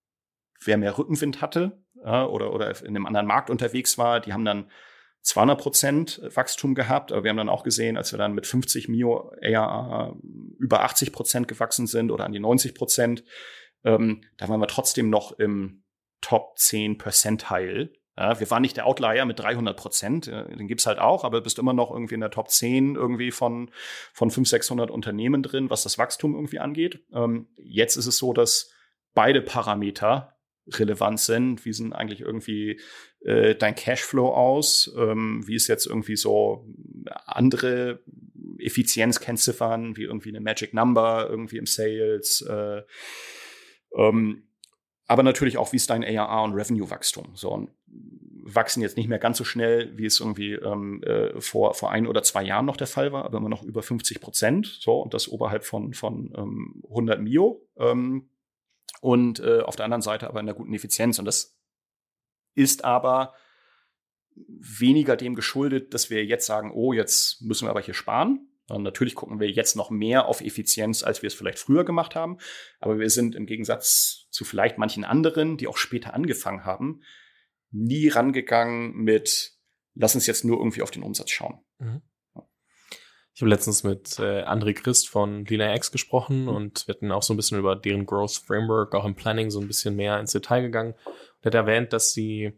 wer mehr Rückenwind hatte ja, oder, oder in einem anderen Markt unterwegs war. Die haben dann 200 Prozent Wachstum gehabt, aber wir haben dann auch gesehen, als wir dann mit 50 Mio ARA über 80 Prozent gewachsen sind oder an die 90 Prozent, ähm, da waren wir trotzdem noch im Top 10 Percentile ja, wir waren nicht der Outlier mit 300 Prozent, den gibt's halt auch, aber bist immer noch irgendwie in der Top 10 irgendwie von, von 500, 600 Unternehmen drin, was das Wachstum irgendwie angeht. Ähm, jetzt ist es so, dass beide Parameter relevant sind. Wie sind eigentlich irgendwie äh, dein Cashflow aus? Ähm, wie ist jetzt irgendwie so andere Effizienzkennziffern, wie irgendwie eine Magic Number irgendwie im Sales? Äh, ähm, aber natürlich auch, wie ist dein ARR und Revenue-Wachstum? So, wachsen jetzt nicht mehr ganz so schnell, wie es irgendwie ähm, äh, vor, vor ein oder zwei Jahren noch der Fall war, aber immer noch über 50 Prozent, so, und das oberhalb von, von ähm, 100 Mio. Ähm, und äh, auf der anderen Seite aber in der guten Effizienz. Und das ist aber weniger dem geschuldet, dass wir jetzt sagen, oh, jetzt müssen wir aber hier sparen, und natürlich gucken wir jetzt noch mehr auf Effizienz, als wir es vielleicht früher gemacht haben. Aber wir sind im Gegensatz zu vielleicht manchen anderen, die auch später angefangen haben, nie rangegangen mit, lass uns jetzt nur irgendwie auf den Umsatz schauen. Mhm. Ich habe letztens mit äh, André Christ von LinaX gesprochen mhm. und wir hatten auch so ein bisschen über deren Growth Framework, auch im Planning so ein bisschen mehr ins Detail gegangen. Und er hat erwähnt, dass sie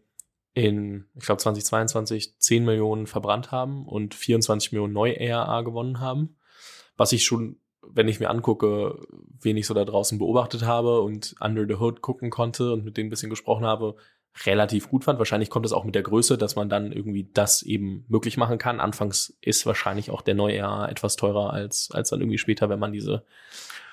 in, ich glaube, 2022 10 Millionen verbrannt haben und 24 Millionen Neu-ERA gewonnen haben. Was ich schon, wenn ich mir angucke, wen ich so da draußen beobachtet habe und under the hood gucken konnte und mit denen ein bisschen gesprochen habe, relativ gut fand. Wahrscheinlich kommt es auch mit der Größe, dass man dann irgendwie das eben möglich machen kann. Anfangs ist wahrscheinlich auch der Neu-ERA etwas teurer als, als dann irgendwie später, wenn man diese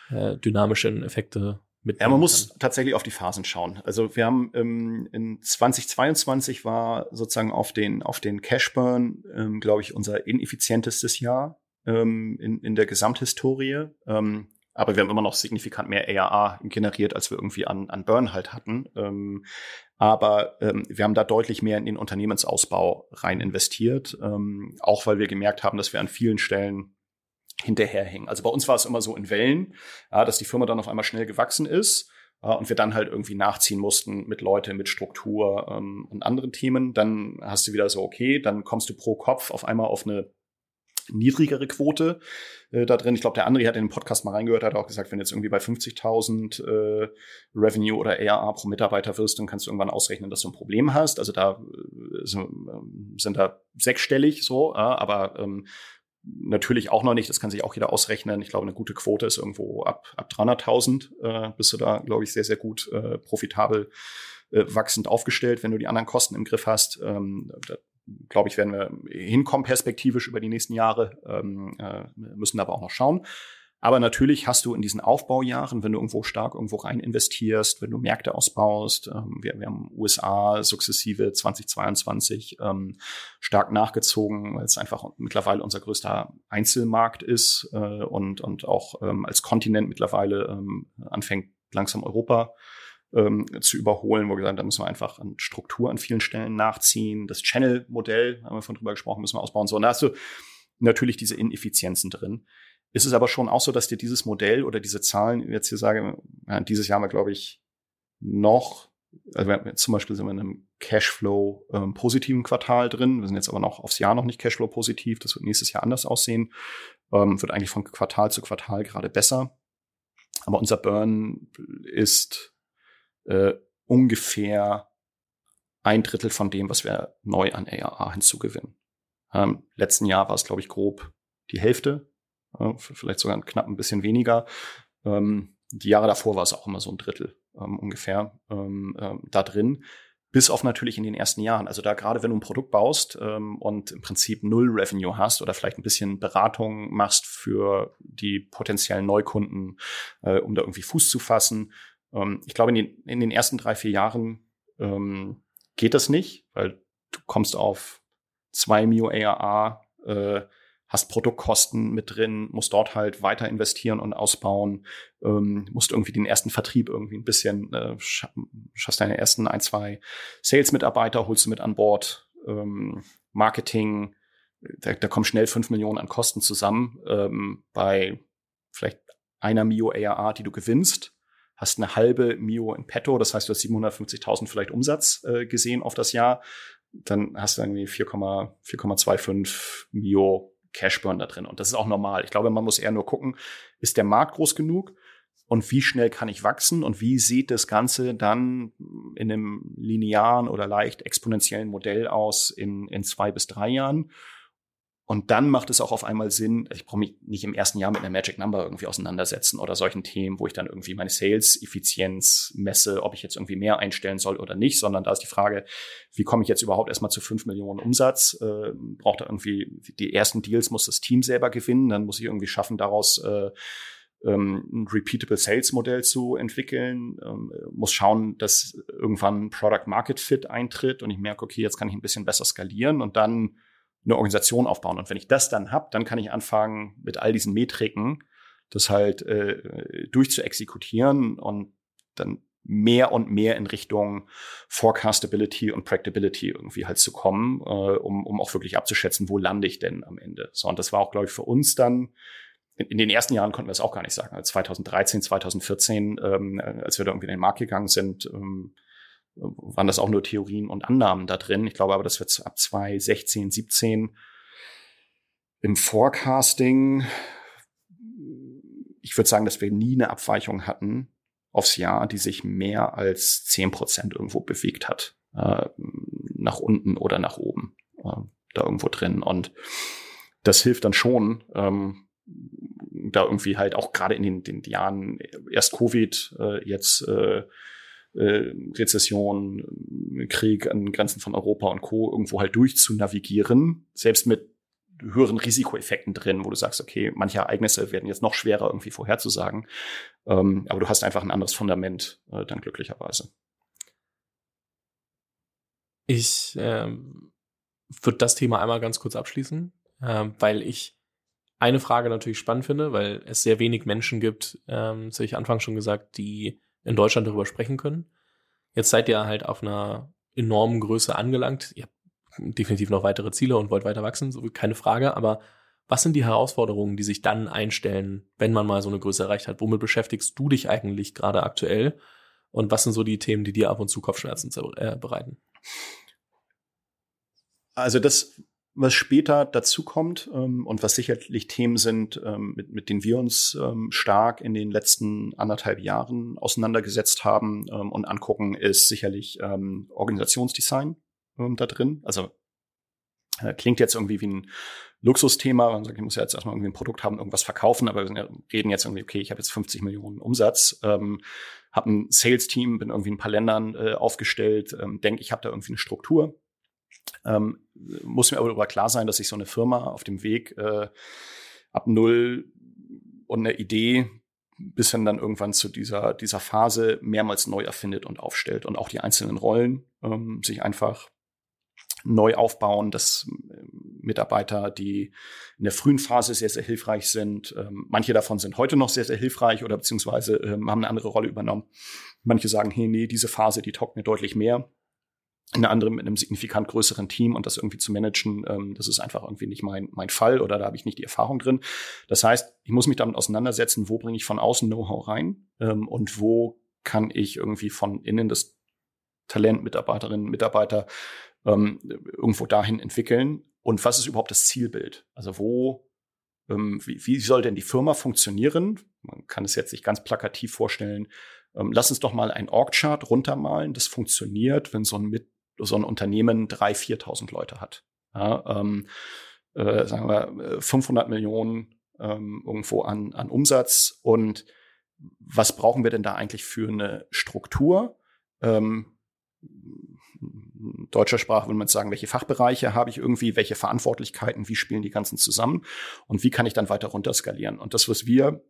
äh, dynamischen Effekte mit. Ja, man muss kann. tatsächlich auf die Phasen schauen. Also wir haben ähm, in 2022 war sozusagen auf den auf den Cashburn, ähm, glaube ich, unser ineffizientestes Jahr ähm, in, in der Gesamthistorie. Ähm, aber wir haben immer noch signifikant mehr ARA generiert, als wir irgendwie an, an Burn halt hatten. Ähm, aber ähm, wir haben da deutlich mehr in den Unternehmensausbau rein investiert, ähm, auch weil wir gemerkt haben, dass wir an vielen Stellen hinterherhängen. Also bei uns war es immer so in Wellen, ja, dass die Firma dann auf einmal schnell gewachsen ist äh, und wir dann halt irgendwie nachziehen mussten mit Leute, mit Struktur ähm, und anderen Themen. Dann hast du wieder so, okay, dann kommst du pro Kopf auf einmal auf eine niedrigere Quote äh, da drin. Ich glaube, der andere hat in den Podcast mal reingehört, hat auch gesagt, wenn jetzt irgendwie bei 50.000 äh, Revenue oder ARA pro Mitarbeiter wirst, dann kannst du irgendwann ausrechnen, dass du ein Problem hast. Also da äh, sind da sechsstellig so, aber ähm, natürlich auch noch nicht, das kann sich auch jeder ausrechnen. Ich glaube, eine gute Quote ist irgendwo ab, ab 300.000, äh, bist du da, glaube ich, sehr, sehr gut äh, profitabel äh, wachsend aufgestellt, wenn du die anderen Kosten im Griff hast. Ähm, glaube ich, werden wir hinkommen perspektivisch über die nächsten Jahre, ähm, äh, müssen aber auch noch schauen. Aber natürlich hast du in diesen Aufbaujahren, wenn du irgendwo stark irgendwo rein investierst, wenn du Märkte ausbaust, ähm, wir, wir haben USA sukzessive 2022 ähm, stark nachgezogen, weil es einfach mittlerweile unser größter Einzelmarkt ist äh, und, und auch ähm, als Kontinent mittlerweile ähm, anfängt langsam Europa ähm, zu überholen, wo wir gesagt haben, da müssen wir einfach an Struktur an vielen Stellen nachziehen. Das Channel-Modell, haben wir von drüber gesprochen, müssen wir ausbauen. So, und da hast du natürlich diese Ineffizienzen drin. Ist es aber schon auch so, dass dir dieses Modell oder diese Zahlen, jetzt hier sage, ja, dieses Jahr haben wir, glaube ich, noch, also wir, zum Beispiel sind wir in einem Cashflow ähm, positiven Quartal drin. Wir sind jetzt aber noch aufs Jahr noch nicht Cashflow positiv. Das wird nächstes Jahr anders aussehen. Ähm, wird eigentlich von Quartal zu Quartal gerade besser. Aber unser Burn ist äh, ungefähr ein Drittel von dem, was wir neu an ARA hinzugewinnen. Ähm, letzten Jahr war es, glaube ich, grob die Hälfte, äh, vielleicht sogar knapp ein bisschen weniger. Ähm, die Jahre davor war es auch immer so ein Drittel ähm, ungefähr ähm, ähm, da drin. Bis auf natürlich in den ersten Jahren. Also da gerade, wenn du ein Produkt baust ähm, und im Prinzip null Revenue hast oder vielleicht ein bisschen Beratung machst für die potenziellen Neukunden, äh, um da irgendwie Fuß zu fassen. Ähm, ich glaube, in den, in den ersten drei, vier Jahren ähm, geht das nicht, weil du kommst auf zwei Mio ARA, äh, hast Produktkosten mit drin, musst dort halt weiter investieren und ausbauen, ähm, musst irgendwie den ersten Vertrieb irgendwie ein bisschen, äh, schaffst deine ersten ein, zwei Sales-Mitarbeiter, holst du mit an Bord, ähm, Marketing, da, da kommen schnell fünf Millionen an Kosten zusammen ähm, bei vielleicht einer Mio ARA, die du gewinnst hast eine halbe Mio in petto, das heißt, du hast 750.000 vielleicht Umsatz äh, gesehen auf das Jahr, dann hast du irgendwie 4,25 Mio Cashburn da drin. Und das ist auch normal. Ich glaube, man muss eher nur gucken, ist der Markt groß genug? Und wie schnell kann ich wachsen? Und wie sieht das Ganze dann in einem linearen oder leicht exponentiellen Modell aus in, in zwei bis drei Jahren? Und dann macht es auch auf einmal Sinn, ich brauche mich nicht im ersten Jahr mit einer Magic Number irgendwie auseinandersetzen oder solchen Themen, wo ich dann irgendwie meine Sales-Effizienz messe, ob ich jetzt irgendwie mehr einstellen soll oder nicht, sondern da ist die Frage, wie komme ich jetzt überhaupt erstmal zu fünf Millionen Umsatz? Äh, braucht da irgendwie, die ersten Deals muss das Team selber gewinnen, dann muss ich irgendwie schaffen, daraus äh, ähm, ein repeatable Sales Modell zu entwickeln, ähm, muss schauen, dass irgendwann Product Market Fit eintritt und ich merke, okay, jetzt kann ich ein bisschen besser skalieren und dann eine Organisation aufbauen. Und wenn ich das dann habe, dann kann ich anfangen, mit all diesen Metriken das halt äh, durchzuexekutieren und dann mehr und mehr in Richtung Forecastability und Practicability irgendwie halt zu kommen, äh, um, um auch wirklich abzuschätzen, wo lande ich denn am Ende. So, und das war auch, glaube ich, für uns dann, in, den ersten Jahren konnten wir es auch gar nicht sagen. Also 2013, 2014, ähm, als wir da irgendwie in den Markt gegangen sind, ähm, waren das auch nur Theorien und Annahmen da drin. Ich glaube aber, dass wir ab 2016, 17 im Forecasting, ich würde sagen, dass wir nie eine Abweichung hatten aufs Jahr, die sich mehr als 10 Prozent irgendwo bewegt hat. Äh, nach unten oder nach oben. Äh, da irgendwo drin. Und das hilft dann schon, ähm, da irgendwie halt auch gerade in den, den Jahren erst Covid, äh, jetzt äh, äh, Rezession, Krieg an Grenzen von Europa und Co. irgendwo halt durchzunavigieren, selbst mit höheren Risikoeffekten drin, wo du sagst, okay, manche Ereignisse werden jetzt noch schwerer irgendwie vorherzusagen, ähm, aber du hast einfach ein anderes Fundament äh, dann glücklicherweise. Ich ähm, würde das Thema einmal ganz kurz abschließen, ähm, weil ich eine Frage natürlich spannend finde, weil es sehr wenig Menschen gibt, ähm, das habe ich Anfang schon gesagt, die in Deutschland darüber sprechen können. Jetzt seid ihr halt auf einer enormen Größe angelangt. Ihr habt definitiv noch weitere Ziele und wollt weiter wachsen, so keine Frage. Aber was sind die Herausforderungen, die sich dann einstellen, wenn man mal so eine Größe erreicht hat? Womit beschäftigst du dich eigentlich gerade aktuell? Und was sind so die Themen, die dir ab und zu Kopfschmerzen äh, bereiten? Also das was später dazu kommt ähm, und was sicherlich Themen sind, ähm, mit, mit denen wir uns ähm, stark in den letzten anderthalb Jahren auseinandergesetzt haben ähm, und angucken, ist sicherlich ähm, Organisationsdesign ähm, da drin. Also äh, klingt jetzt irgendwie wie ein Luxusthema. Man sagt, ich muss ja jetzt erstmal irgendwie ein Produkt haben, irgendwas verkaufen, aber wir reden jetzt irgendwie, okay, ich habe jetzt 50 Millionen Umsatz, ähm, habe ein Sales-Team, bin irgendwie in ein paar Ländern äh, aufgestellt, ähm, denke, ich habe da irgendwie eine Struktur ähm, muss mir aber darüber klar sein, dass sich so eine Firma auf dem Weg äh, ab null und eine Idee bis hin dann irgendwann zu dieser, dieser Phase mehrmals neu erfindet und aufstellt und auch die einzelnen Rollen ähm, sich einfach neu aufbauen, dass ähm, Mitarbeiter, die in der frühen Phase sehr, sehr hilfreich sind, ähm, manche davon sind heute noch sehr, sehr hilfreich oder beziehungsweise ähm, haben eine andere Rolle übernommen. Manche sagen, hey, nee, diese Phase, die taugt mir deutlich mehr eine andere mit einem signifikant größeren Team und das irgendwie zu managen, ähm, das ist einfach irgendwie nicht mein, mein Fall oder da habe ich nicht die Erfahrung drin. Das heißt, ich muss mich damit auseinandersetzen, wo bringe ich von außen Know-how rein ähm, und wo kann ich irgendwie von innen das Talent, Mitarbeiterinnen, Mitarbeiter ähm, irgendwo dahin entwickeln. Und was ist überhaupt das Zielbild? Also wo, ähm, wie, wie soll denn die Firma funktionieren? Man kann es jetzt sich ganz plakativ vorstellen. Ähm, lass uns doch mal ein Org-Chart runtermalen. Das funktioniert, wenn so ein, Mit so ein Unternehmen 3.000, 4.000 Leute hat. Ja, ähm, äh, sagen wir 500 äh, Millionen ähm, irgendwo an, an Umsatz und was brauchen wir denn da eigentlich für eine Struktur? Ähm, deutscher Sprache würde man sagen, welche Fachbereiche habe ich irgendwie, welche Verantwortlichkeiten, wie spielen die ganzen zusammen und wie kann ich dann weiter runter skalieren? Und das, was wir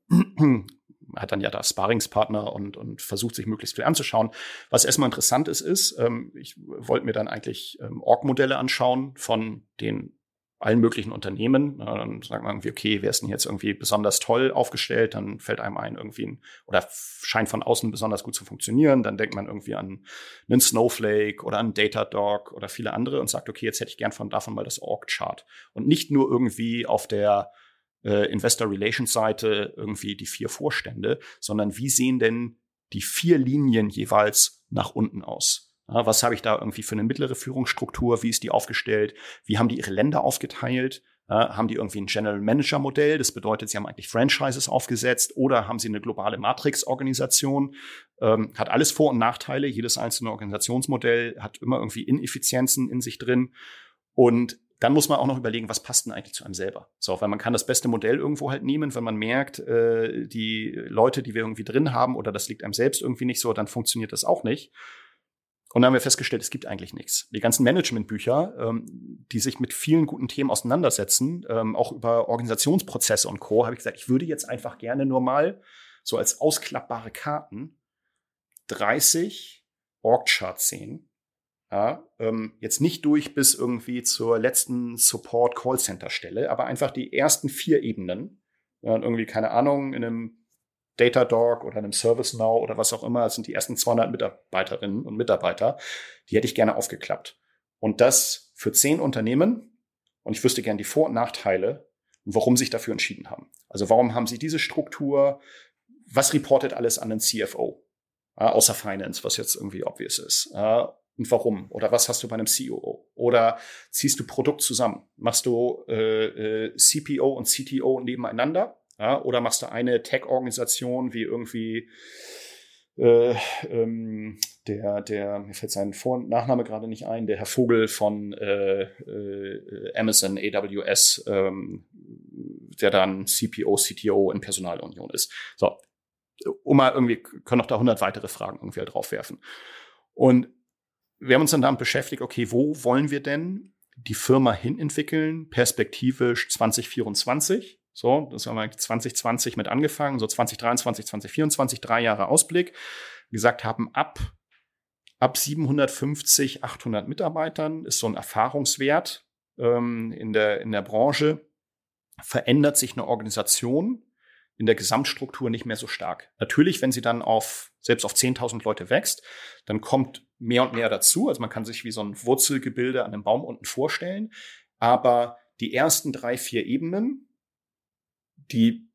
hat dann ja da Sparingspartner und, und versucht sich möglichst viel anzuschauen. Was erstmal interessant ist, ist, ähm, ich wollte mir dann eigentlich ähm, Org-Modelle anschauen von den allen möglichen Unternehmen. Dann sagt man irgendwie, okay, wer ist denn jetzt irgendwie besonders toll aufgestellt? Dann fällt einem ein, irgendwie ein, oder scheint von außen besonders gut zu funktionieren. Dann denkt man irgendwie an einen Snowflake oder an Datadog oder viele andere und sagt, okay, jetzt hätte ich gern von davon mal das Org-Chart. Und nicht nur irgendwie auf der äh, Investor Relations Seite irgendwie die vier Vorstände, sondern wie sehen denn die vier Linien jeweils nach unten aus? Ja, was habe ich da irgendwie für eine mittlere Führungsstruktur? Wie ist die aufgestellt? Wie haben die ihre Länder aufgeteilt? Ja, haben die irgendwie ein General Manager Modell? Das bedeutet, sie haben eigentlich Franchises aufgesetzt oder haben sie eine globale Matrix-Organisation? Ähm, hat alles Vor- und Nachteile. Jedes einzelne Organisationsmodell hat immer irgendwie Ineffizienzen in sich drin. Und dann muss man auch noch überlegen, was passt denn eigentlich zu einem selber. So, weil man kann das beste Modell irgendwo halt nehmen, wenn man merkt, äh, die Leute, die wir irgendwie drin haben, oder das liegt einem selbst irgendwie nicht so, dann funktioniert das auch nicht. Und dann haben wir festgestellt, es gibt eigentlich nichts. Die ganzen Managementbücher, ähm, die sich mit vielen guten Themen auseinandersetzen, ähm, auch über Organisationsprozesse und Co., habe ich gesagt, ich würde jetzt einfach gerne nur mal so als ausklappbare Karten 30 Org-Charts sehen. Ja, ähm, jetzt nicht durch bis irgendwie zur letzten Support-Call-Center-Stelle, aber einfach die ersten vier Ebenen. Ja, irgendwie, keine Ahnung, in einem Datadog oder einem ServiceNow oder was auch immer, sind die ersten 200 Mitarbeiterinnen und Mitarbeiter, die hätte ich gerne aufgeklappt. Und das für zehn Unternehmen. Und ich wüsste gerne die Vor- und Nachteile und warum sich dafür entschieden haben. Also warum haben sie diese Struktur? Was reportet alles an den CFO? Ja, außer Finance, was jetzt irgendwie obvious ist. Ja, und warum? Oder was hast du bei einem COO? Oder ziehst du Produkt zusammen? Machst du äh, äh, CPO und CTO nebeneinander? Ja, oder machst du eine Tech-Organisation wie irgendwie äh, ähm, der, der, mir fällt sein Vor- und Nachname gerade nicht ein, der Herr Vogel von äh, äh, Amazon AWS, ähm, der dann CPO, CTO in Personalunion ist. So, um mal irgendwie, können noch da 100 weitere Fragen irgendwie halt draufwerfen. Und wir haben uns dann damit beschäftigt, okay, wo wollen wir denn die Firma hin entwickeln, perspektivisch 2024? So, das haben wir 2020 mit angefangen, so 2023, 2024, drei Jahre Ausblick. Gesagt, haben ab, ab 750, 800 Mitarbeitern ist so ein Erfahrungswert ähm, in, der, in der Branche. Verändert sich eine Organisation in der Gesamtstruktur nicht mehr so stark. Natürlich, wenn sie dann auf, selbst auf 10.000 Leute wächst, dann kommt mehr und mehr dazu. Also man kann sich wie so ein Wurzelgebilde an einem Baum unten vorstellen. Aber die ersten drei, vier Ebenen, die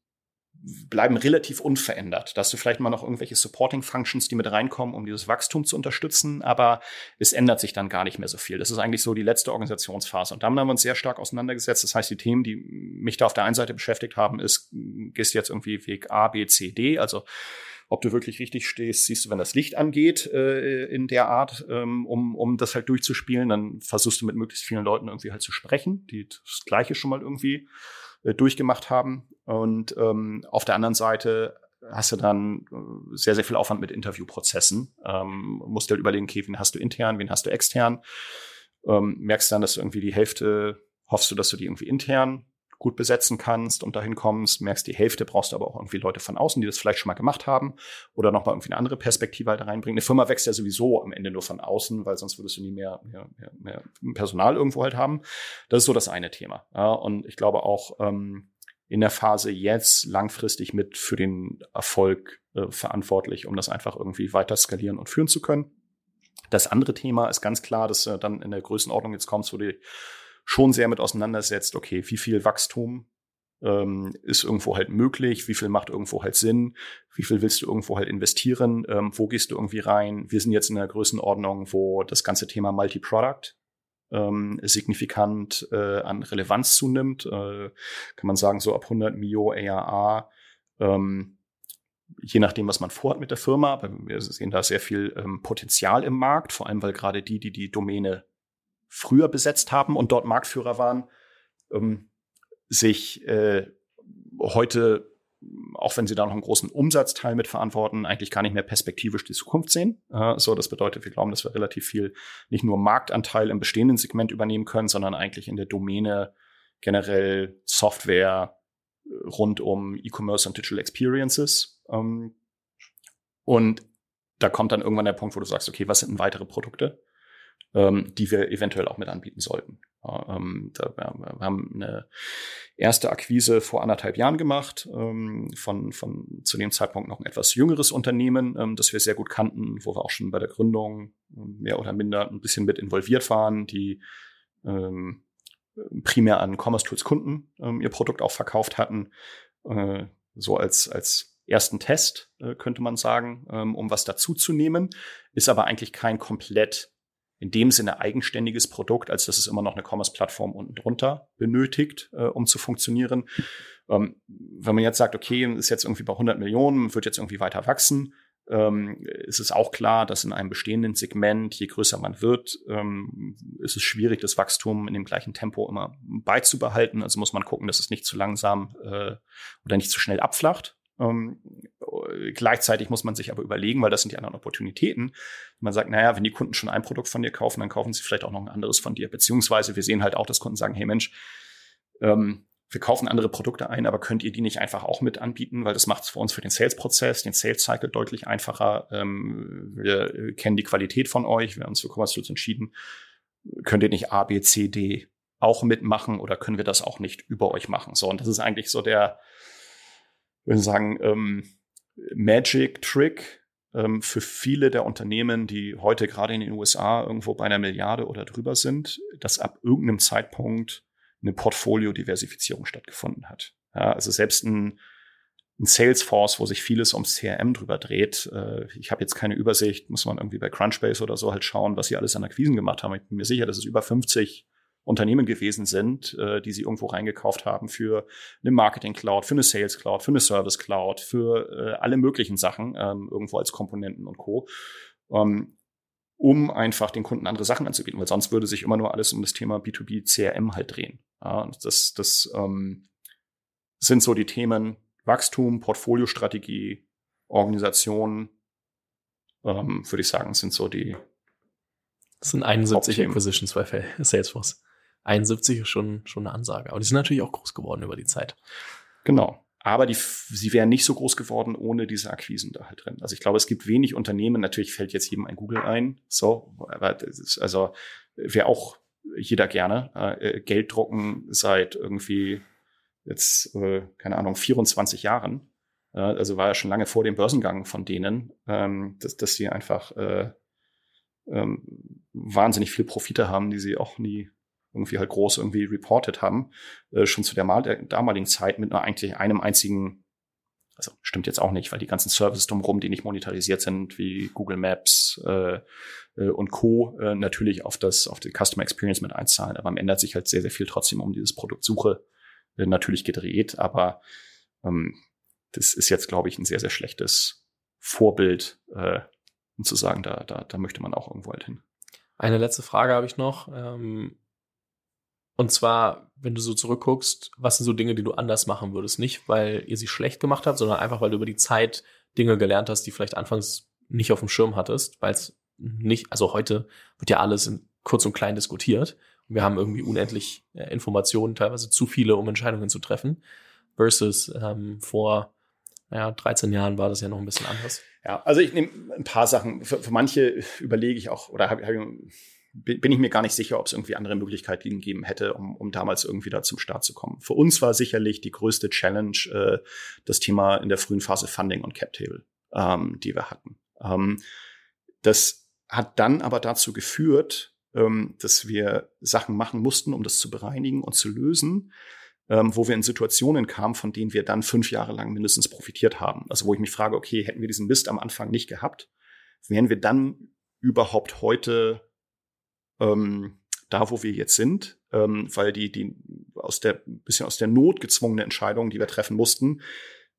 bleiben relativ unverändert. Da hast du vielleicht mal noch irgendwelche Supporting Functions, die mit reinkommen, um dieses Wachstum zu unterstützen, aber es ändert sich dann gar nicht mehr so viel. Das ist eigentlich so die letzte Organisationsphase. Und da haben wir uns sehr stark auseinandergesetzt. Das heißt, die Themen, die mich da auf der einen Seite beschäftigt haben, ist, gehst jetzt irgendwie Weg A, B, C, D, also ob du wirklich richtig stehst, siehst du, wenn das Licht angeht äh, in der Art, ähm, um, um das halt durchzuspielen, dann versuchst du mit möglichst vielen Leuten irgendwie halt zu sprechen, die das Gleiche schon mal irgendwie äh, durchgemacht haben. Und ähm, auf der anderen Seite hast du dann äh, sehr, sehr viel Aufwand mit Interviewprozessen. Ähm, musst halt überlegen, okay, wen hast du intern, wen hast du extern. Ähm, merkst dann, dass du irgendwie die Hälfte, hoffst du, dass du die irgendwie intern gut besetzen kannst und dahin kommst, merkst, die Hälfte brauchst du aber auch irgendwie Leute von außen, die das vielleicht schon mal gemacht haben oder nochmal irgendwie eine andere Perspektive halt reinbringen. Eine Firma wächst ja sowieso am Ende nur von außen, weil sonst würdest du nie mehr, mehr, mehr, mehr Personal irgendwo halt haben. Das ist so das eine Thema. Ja, und ich glaube auch, ähm, in der Phase jetzt langfristig mit für den Erfolg äh, verantwortlich, um das einfach irgendwie weiter skalieren und führen zu können. Das andere Thema ist ganz klar, dass äh, dann in der Größenordnung jetzt kommt, wo du schon sehr mit auseinandersetzt, okay, wie viel Wachstum ähm, ist irgendwo halt möglich, wie viel macht irgendwo halt Sinn, wie viel willst du irgendwo halt investieren, ähm, wo gehst du irgendwie rein. Wir sind jetzt in einer Größenordnung, wo das ganze Thema Multi-Product ähm, signifikant äh, an Relevanz zunimmt. Äh, kann man sagen, so ab 100 Mio ARA, ähm, je nachdem, was man vorhat mit der Firma. Aber wir sehen da sehr viel ähm, Potenzial im Markt, vor allem weil gerade die, die die Domäne früher besetzt haben und dort Marktführer waren, ähm, sich äh, heute, auch wenn sie da noch einen großen Umsatzteil mit verantworten, eigentlich gar nicht mehr perspektivisch die Zukunft sehen. Äh, so, das bedeutet, wir glauben, dass wir relativ viel nicht nur Marktanteil im bestehenden Segment übernehmen können, sondern eigentlich in der Domäne generell Software äh, rund um E-Commerce und Digital Experiences. Ähm, und da kommt dann irgendwann der Punkt, wo du sagst, okay, was sind denn weitere Produkte, ähm, die wir eventuell auch mit anbieten sollten? Ähm, da, wir haben eine erste Akquise vor anderthalb Jahren gemacht, ähm, von, von zu dem Zeitpunkt noch ein etwas jüngeres Unternehmen, ähm, das wir sehr gut kannten, wo wir auch schon bei der Gründung ähm, mehr oder minder ein bisschen mit involviert waren, die ähm, primär an Commerce Tools Kunden ähm, ihr Produkt auch verkauft hatten, äh, so als, als ersten Test, äh, könnte man sagen, ähm, um was dazu zu nehmen, ist aber eigentlich kein komplett in dem Sinne eigenständiges Produkt, als dass es immer noch eine Commerce-Plattform unten drunter benötigt, äh, um zu funktionieren. Ähm, wenn man jetzt sagt, okay, ist jetzt irgendwie bei 100 Millionen, wird jetzt irgendwie weiter wachsen, ähm, ist es auch klar, dass in einem bestehenden Segment, je größer man wird, ähm, ist es schwierig, das Wachstum in dem gleichen Tempo immer beizubehalten. Also muss man gucken, dass es nicht zu langsam äh, oder nicht zu schnell abflacht. Ähm, gleichzeitig muss man sich aber überlegen, weil das sind die anderen Opportunitäten. Man sagt, naja, wenn die Kunden schon ein Produkt von dir kaufen, dann kaufen sie vielleicht auch noch ein anderes von dir. Beziehungsweise wir sehen halt auch, dass Kunden sagen, hey Mensch, ähm, wir kaufen andere Produkte ein, aber könnt ihr die nicht einfach auch mit anbieten, weil das macht es für uns für den Sales-Prozess, den Sales-Cycle deutlich einfacher. Ähm, wir kennen die Qualität von euch, wir haben uns für Commerce Tools entschieden. Könnt ihr nicht A, B, C, D auch mitmachen oder können wir das auch nicht über euch machen? So, und das ist eigentlich so der, würde sagen, ähm, Magic Trick ähm, für viele der Unternehmen, die heute gerade in den USA irgendwo bei einer Milliarde oder drüber sind, dass ab irgendeinem Zeitpunkt eine Portfolio-Diversifizierung stattgefunden hat. Ja, also selbst ein, ein Salesforce, wo sich vieles ums CRM drüber dreht. Äh, ich habe jetzt keine Übersicht, muss man irgendwie bei Crunchbase oder so halt schauen, was sie alles an Akquisen gemacht haben. Ich bin mir sicher, dass es über 50 Unternehmen gewesen sind, äh, die sie irgendwo reingekauft haben für eine Marketing Cloud, für eine Sales Cloud, für eine Service Cloud, für äh, alle möglichen Sachen, ähm, irgendwo als Komponenten und Co. Ähm, um einfach den Kunden andere Sachen anzubieten, weil sonst würde sich immer nur alles um das Thema B2B CRM halt drehen. Ja, das das ähm, sind so die Themen Wachstum, Portfoliostrategie, Organisation, ähm, würde ich sagen, sind so die. Das sind 71 Acquisitions bei Salesforce. 71 ist schon, schon eine Ansage. Aber die sind natürlich auch groß geworden über die Zeit. Genau. Aber die, sie wären nicht so groß geworden ohne diese Akquisen da halt drin. Also ich glaube, es gibt wenig Unternehmen. Natürlich fällt jetzt jedem ein Google ein. So, aber das ist, also wäre auch jeder gerne. Äh, Geld drucken seit irgendwie jetzt, äh, keine Ahnung, 24 Jahren. Äh, also war ja schon lange vor dem Börsengang von denen, ähm, dass, dass sie einfach äh, ähm, wahnsinnig viel Profite haben, die sie auch nie irgendwie halt groß irgendwie reported haben, äh, schon zu der, mal, der damaligen Zeit mit nur eigentlich einem einzigen, also stimmt jetzt auch nicht, weil die ganzen Services drumherum, die nicht monetarisiert sind, wie Google Maps äh, äh, und Co., äh, natürlich auf das, auf die Customer Experience mit einzahlen. Aber Ende hat sich halt sehr, sehr viel trotzdem um dieses Produkt Suche äh, natürlich gedreht. Aber ähm, das ist jetzt, glaube ich, ein sehr, sehr schlechtes Vorbild, äh, um zu sagen, da, da, da möchte man auch irgendwo halt hin. Eine letzte Frage habe ich noch. Ähm, und zwar, wenn du so zurückguckst, was sind so Dinge, die du anders machen würdest? Nicht, weil ihr sie schlecht gemacht habt, sondern einfach, weil du über die Zeit Dinge gelernt hast, die vielleicht anfangs nicht auf dem Schirm hattest, weil es nicht, also heute wird ja alles in kurz und klein diskutiert. Wir haben irgendwie unendlich äh, Informationen, teilweise zu viele, um Entscheidungen zu treffen. Versus ähm, vor naja, 13 Jahren war das ja noch ein bisschen anders. Ja, also ich nehme ein paar Sachen. Für, für manche überlege ich auch, oder habe hab bin ich mir gar nicht sicher, ob es irgendwie andere Möglichkeiten gegeben hätte, um, um damals irgendwie da zum Start zu kommen. Für uns war sicherlich die größte Challenge äh, das Thema in der frühen Phase Funding und Cap Table, ähm, die wir hatten. Ähm, das hat dann aber dazu geführt, ähm, dass wir Sachen machen mussten, um das zu bereinigen und zu lösen, ähm, wo wir in Situationen kamen, von denen wir dann fünf Jahre lang mindestens profitiert haben. Also wo ich mich frage, okay, hätten wir diesen Mist am Anfang nicht gehabt, wären wir dann überhaupt heute ähm, da, wo wir jetzt sind, ähm, weil die, die aus der bisschen aus der Not gezwungene Entscheidung, die wir treffen mussten,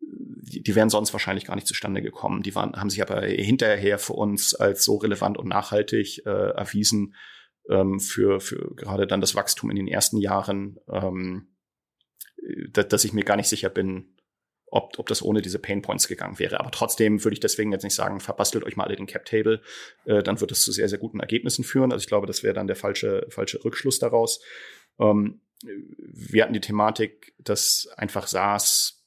die, die wären sonst wahrscheinlich gar nicht zustande gekommen. Die waren, haben sich aber hinterher für uns als so relevant und nachhaltig äh, erwiesen ähm, für, für gerade dann das Wachstum in den ersten Jahren, ähm, dass, dass ich mir gar nicht sicher bin, ob, ob das ohne diese Pain Points gegangen wäre. Aber trotzdem würde ich deswegen jetzt nicht sagen, verbastelt euch mal alle den Cap Table, äh, dann wird es zu sehr, sehr guten Ergebnissen führen. Also ich glaube, das wäre dann der falsche, falsche Rückschluss daraus. Ähm, wir hatten die Thematik, dass einfach SaaS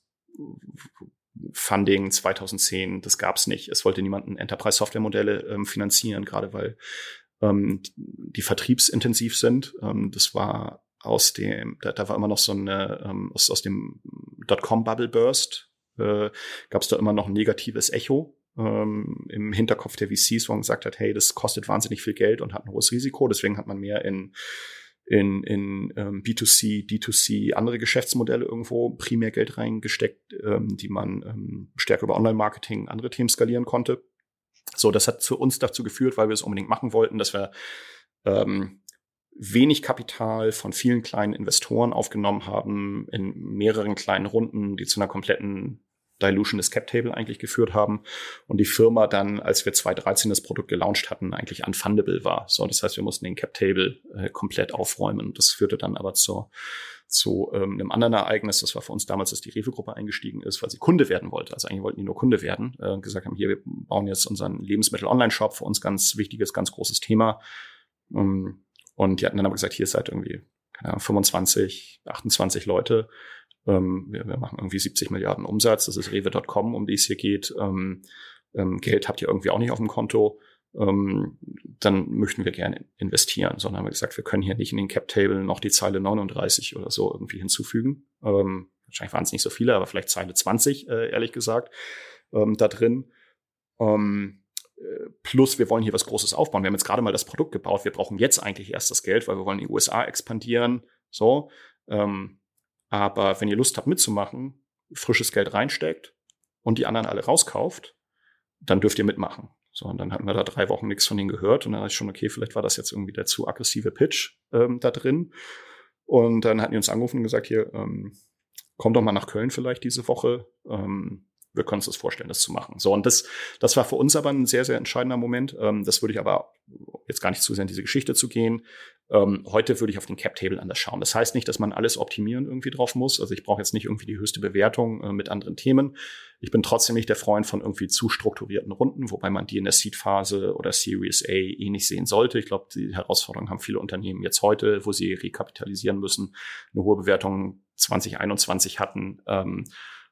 Funding 2010, das gab es nicht. Es wollte niemand Enterprise-Software-Modelle ähm, finanzieren, gerade weil ähm, die vertriebsintensiv sind. Ähm, das war aus dem, da, da war immer noch so eine, ähm, aus, aus dem Dotcom-Bubble Burst, äh, gab es da immer noch ein negatives Echo ähm, im Hinterkopf der VCs, wo man gesagt hat, hey, das kostet wahnsinnig viel Geld und hat ein hohes Risiko, deswegen hat man mehr in in, in ähm, B2C, D2C, andere Geschäftsmodelle irgendwo primär Geld reingesteckt, ähm, die man ähm, stärker über Online-Marketing, andere Themen skalieren konnte. So, das hat zu uns dazu geführt, weil wir es unbedingt machen wollten, dass wir ähm, wenig Kapital von vielen kleinen Investoren aufgenommen haben, in mehreren kleinen Runden, die zu einer kompletten Dilution des Cap Table eigentlich geführt haben und die Firma dann, als wir 2013 das Produkt gelauncht hatten, eigentlich unfundable war. So, das heißt, wir mussten den Cap Table äh, komplett aufräumen. Das führte dann aber zur zu ähm, einem anderen Ereignis. Das war für uns damals, dass die Rewe-Gruppe eingestiegen ist, weil sie Kunde werden wollte. Also eigentlich wollten die nur Kunde werden. Äh, gesagt haben, hier, wir bauen jetzt unseren Lebensmittel-Online-Shop, für uns ganz wichtiges, ganz großes Thema. Ähm, und die hatten dann aber gesagt, hier seid irgendwie keine Ahnung, 25, 28 Leute. Ähm, wir, wir machen irgendwie 70 Milliarden Umsatz. Das ist rewe.com, um die es hier geht. Ähm, ähm, Geld habt ihr irgendwie auch nicht auf dem Konto. Ähm, dann möchten wir gerne investieren, sondern haben wir gesagt, wir können hier nicht in den Cap Table noch die Zeile 39 oder so irgendwie hinzufügen. Ähm, wahrscheinlich waren es nicht so viele, aber vielleicht Zeile 20, äh, ehrlich gesagt, ähm, da drin. Ähm, Plus, wir wollen hier was Großes aufbauen. Wir haben jetzt gerade mal das Produkt gebaut. Wir brauchen jetzt eigentlich erst das Geld, weil wir wollen in die USA expandieren. So. Ähm, aber wenn ihr Lust habt mitzumachen, frisches Geld reinsteckt und die anderen alle rauskauft, dann dürft ihr mitmachen. So, und dann hatten wir da drei Wochen nichts von denen gehört und dann dachte ich schon, okay, vielleicht war das jetzt irgendwie der zu aggressive Pitch ähm, da drin. Und dann hatten die uns angerufen und gesagt, hier, ähm, komm doch mal nach Köln vielleicht diese Woche. Ähm, wir können uns das vorstellen, das zu machen. So, und das, das war für uns aber ein sehr, sehr entscheidender Moment. Ähm, das würde ich aber jetzt gar nicht zu sehr in diese Geschichte zu gehen. Ähm, heute würde ich auf den Cap-Table anders schauen. Das heißt nicht, dass man alles optimieren irgendwie drauf muss. Also ich brauche jetzt nicht irgendwie die höchste Bewertung äh, mit anderen Themen. Ich bin trotzdem nicht der Freund von irgendwie zu strukturierten Runden, wobei man die in der Seed-Phase oder Series A eh nicht sehen sollte. Ich glaube, die Herausforderung haben viele Unternehmen jetzt heute, wo sie rekapitalisieren müssen, eine hohe Bewertung 2021 hatten. Ähm,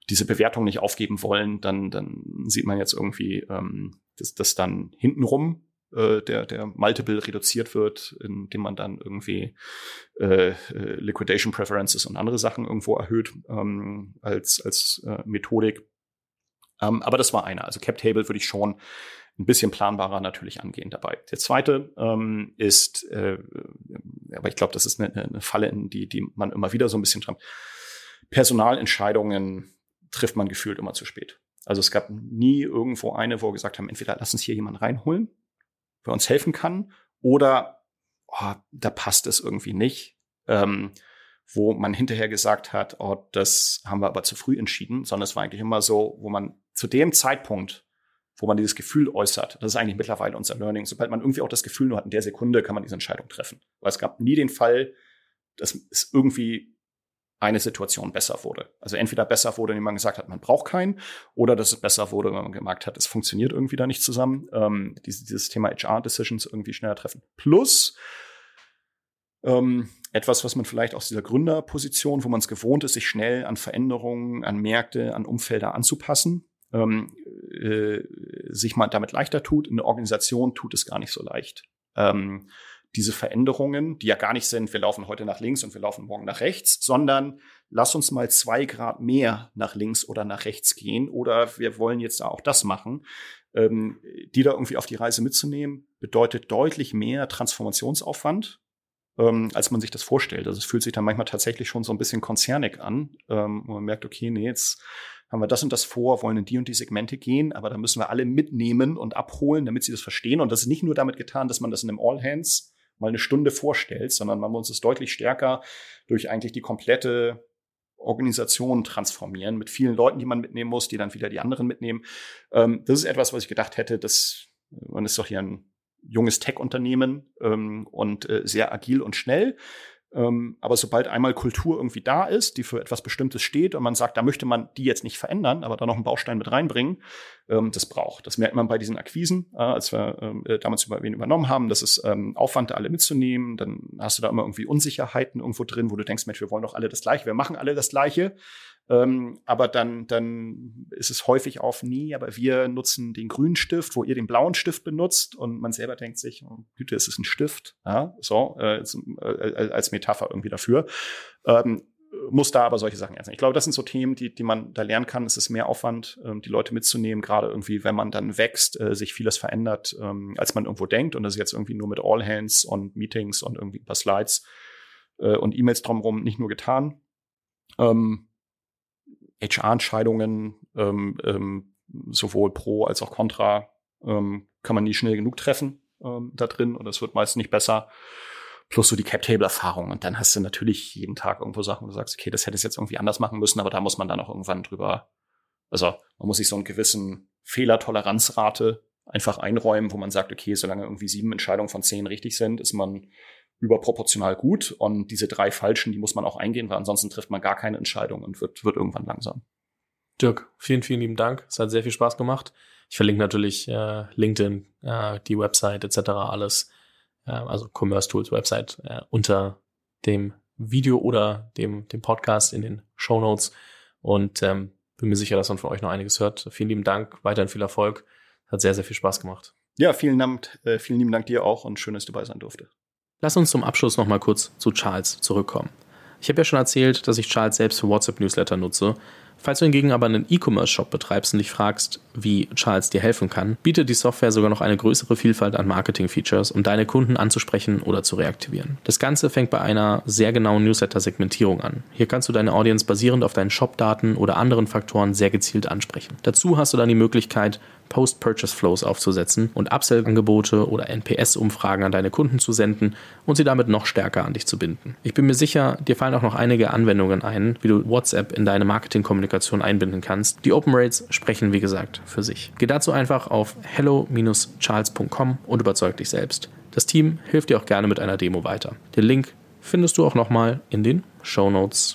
diese Bewertung nicht aufgeben wollen, dann, dann sieht man jetzt irgendwie, ähm, dass, dass dann hintenrum äh, der, der Multiple reduziert wird, indem man dann irgendwie äh, äh, Liquidation Preferences und andere Sachen irgendwo erhöht ähm, als, als äh, Methodik. Ähm, aber das war einer. Also Cap Table würde ich schon ein bisschen planbarer natürlich angehen dabei. Der zweite ähm, ist, äh, aber ich glaube, das ist eine, eine Falle, in die, die man immer wieder so ein bisschen dran. Personalentscheidungen trifft man gefühlt immer zu spät. Also es gab nie irgendwo eine, wo wir gesagt haben, entweder lass uns hier jemanden reinholen, wer uns helfen kann, oder oh, da passt es irgendwie nicht. Ähm, wo man hinterher gesagt hat, oh, das haben wir aber zu früh entschieden, sondern es war eigentlich immer so, wo man zu dem Zeitpunkt, wo man dieses Gefühl äußert, das ist eigentlich mittlerweile unser Learning, sobald man irgendwie auch das Gefühl nur hat, in der Sekunde kann man diese Entscheidung treffen. Weil es gab nie den Fall, dass es irgendwie eine Situation besser wurde. Also entweder besser wurde, indem man gesagt hat, man braucht keinen, oder dass es besser wurde, wenn man gemerkt hat, es funktioniert irgendwie da nicht zusammen. Ähm, dieses, dieses Thema HR-Decisions irgendwie schneller treffen. Plus ähm, etwas, was man vielleicht aus dieser Gründerposition, wo man es gewohnt ist, sich schnell an Veränderungen, an Märkte, an Umfelder anzupassen, ähm, äh, sich mal damit leichter tut. In der Organisation tut es gar nicht so leicht. Ähm, diese Veränderungen, die ja gar nicht sind, wir laufen heute nach links und wir laufen morgen nach rechts, sondern lass uns mal zwei Grad mehr nach links oder nach rechts gehen oder wir wollen jetzt auch das machen. Ähm, die da irgendwie auf die Reise mitzunehmen, bedeutet deutlich mehr Transformationsaufwand ähm, als man sich das vorstellt. Also es fühlt sich dann manchmal tatsächlich schon so ein bisschen konzernig an. Ähm, und man merkt, okay, nee, jetzt haben wir das und das vor, wollen in die und die Segmente gehen, aber da müssen wir alle mitnehmen und abholen, damit sie das verstehen. Und das ist nicht nur damit getan, dass man das in einem All Hands mal eine Stunde vorstellt, sondern man muss es deutlich stärker durch eigentlich die komplette Organisation transformieren mit vielen Leuten, die man mitnehmen muss, die dann wieder die anderen mitnehmen. Ähm, das ist etwas, was ich gedacht hätte, dass man ist doch hier ein junges Tech-Unternehmen ähm, und äh, sehr agil und schnell. Ähm, aber sobald einmal Kultur irgendwie da ist, die für etwas Bestimmtes steht und man sagt, da möchte man die jetzt nicht verändern, aber da noch einen Baustein mit reinbringen, ähm, das braucht. Das merkt man bei diesen Akquisen, äh, als wir ähm, äh, damals über wen übernommen haben. Das ist ähm, Aufwand, da alle mitzunehmen. Dann hast du da immer irgendwie Unsicherheiten irgendwo drin, wo du denkst, Mensch, wir wollen doch alle das Gleiche, wir machen alle das Gleiche. Ähm, aber dann, dann ist es häufig auf nie, aber wir nutzen den grünen Stift, wo ihr den blauen Stift benutzt und man selber denkt sich, oh, Güte, es ist ein Stift, ja, so, äh, äh, als Metapher irgendwie dafür. Ähm, muss da aber solche Sachen ernst Ich glaube, das sind so Themen, die, die man da lernen kann. Es ist mehr Aufwand, ähm, die Leute mitzunehmen, gerade irgendwie, wenn man dann wächst, äh, sich vieles verändert, ähm, als man irgendwo denkt. Und das ist jetzt irgendwie nur mit All Hands und Meetings und irgendwie ein paar Slides äh, und E-Mails drumherum nicht nur getan. Ähm, HR-Entscheidungen, ähm, ähm, sowohl pro als auch contra, ähm, kann man nie schnell genug treffen ähm, da drin und es wird meist nicht besser. Plus so die Cap-Table-Erfahrung. Und dann hast du natürlich jeden Tag irgendwo Sachen, wo du sagst, okay, das hätte es jetzt irgendwie anders machen müssen, aber da muss man dann auch irgendwann drüber, also man muss sich so einen gewissen Fehlertoleranzrate einfach einräumen, wo man sagt, okay, solange irgendwie sieben Entscheidungen von zehn richtig sind, ist man überproportional gut. Und diese drei falschen, die muss man auch eingehen, weil ansonsten trifft man gar keine Entscheidung und wird, wird irgendwann langsam. Dirk, vielen, vielen lieben Dank. Es hat sehr viel Spaß gemacht. Ich verlinke natürlich äh, LinkedIn, äh, die Website etc. alles, äh, also Commerce Tools Website äh, unter dem Video oder dem, dem Podcast in den Show Notes. Und ähm, bin mir sicher, dass man von euch noch einiges hört. Vielen lieben Dank, weiterhin viel Erfolg. Hat sehr, sehr viel Spaß gemacht. Ja, vielen Dank, äh, vielen lieben Dank dir auch und schön, dass du dabei sein durfte. Lass uns zum Abschluss nochmal kurz zu Charles zurückkommen. Ich habe ja schon erzählt, dass ich Charles selbst für WhatsApp-Newsletter nutze Falls du hingegen aber einen E-Commerce-Shop betreibst und dich fragst, wie Charles dir helfen kann, bietet die Software sogar noch eine größere Vielfalt an Marketing-Features, um deine Kunden anzusprechen oder zu reaktivieren. Das Ganze fängt bei einer sehr genauen Newsletter-Segmentierung an. Hier kannst du deine Audience basierend auf deinen Shop-Daten oder anderen Faktoren sehr gezielt ansprechen. Dazu hast du dann die Möglichkeit, Post-Purchase-Flows aufzusetzen und Upsell-Angebote oder NPS-Umfragen an deine Kunden zu senden und sie damit noch stärker an dich zu binden. Ich bin mir sicher, dir fallen auch noch einige Anwendungen ein, wie du WhatsApp in deine Marketing-Kommunikation einbinden kannst. Die Open Rates sprechen, wie gesagt, für sich. Geh dazu einfach auf hello-charles.com und überzeug dich selbst. Das Team hilft dir auch gerne mit einer Demo weiter. Den Link findest du auch nochmal in den Show Notes.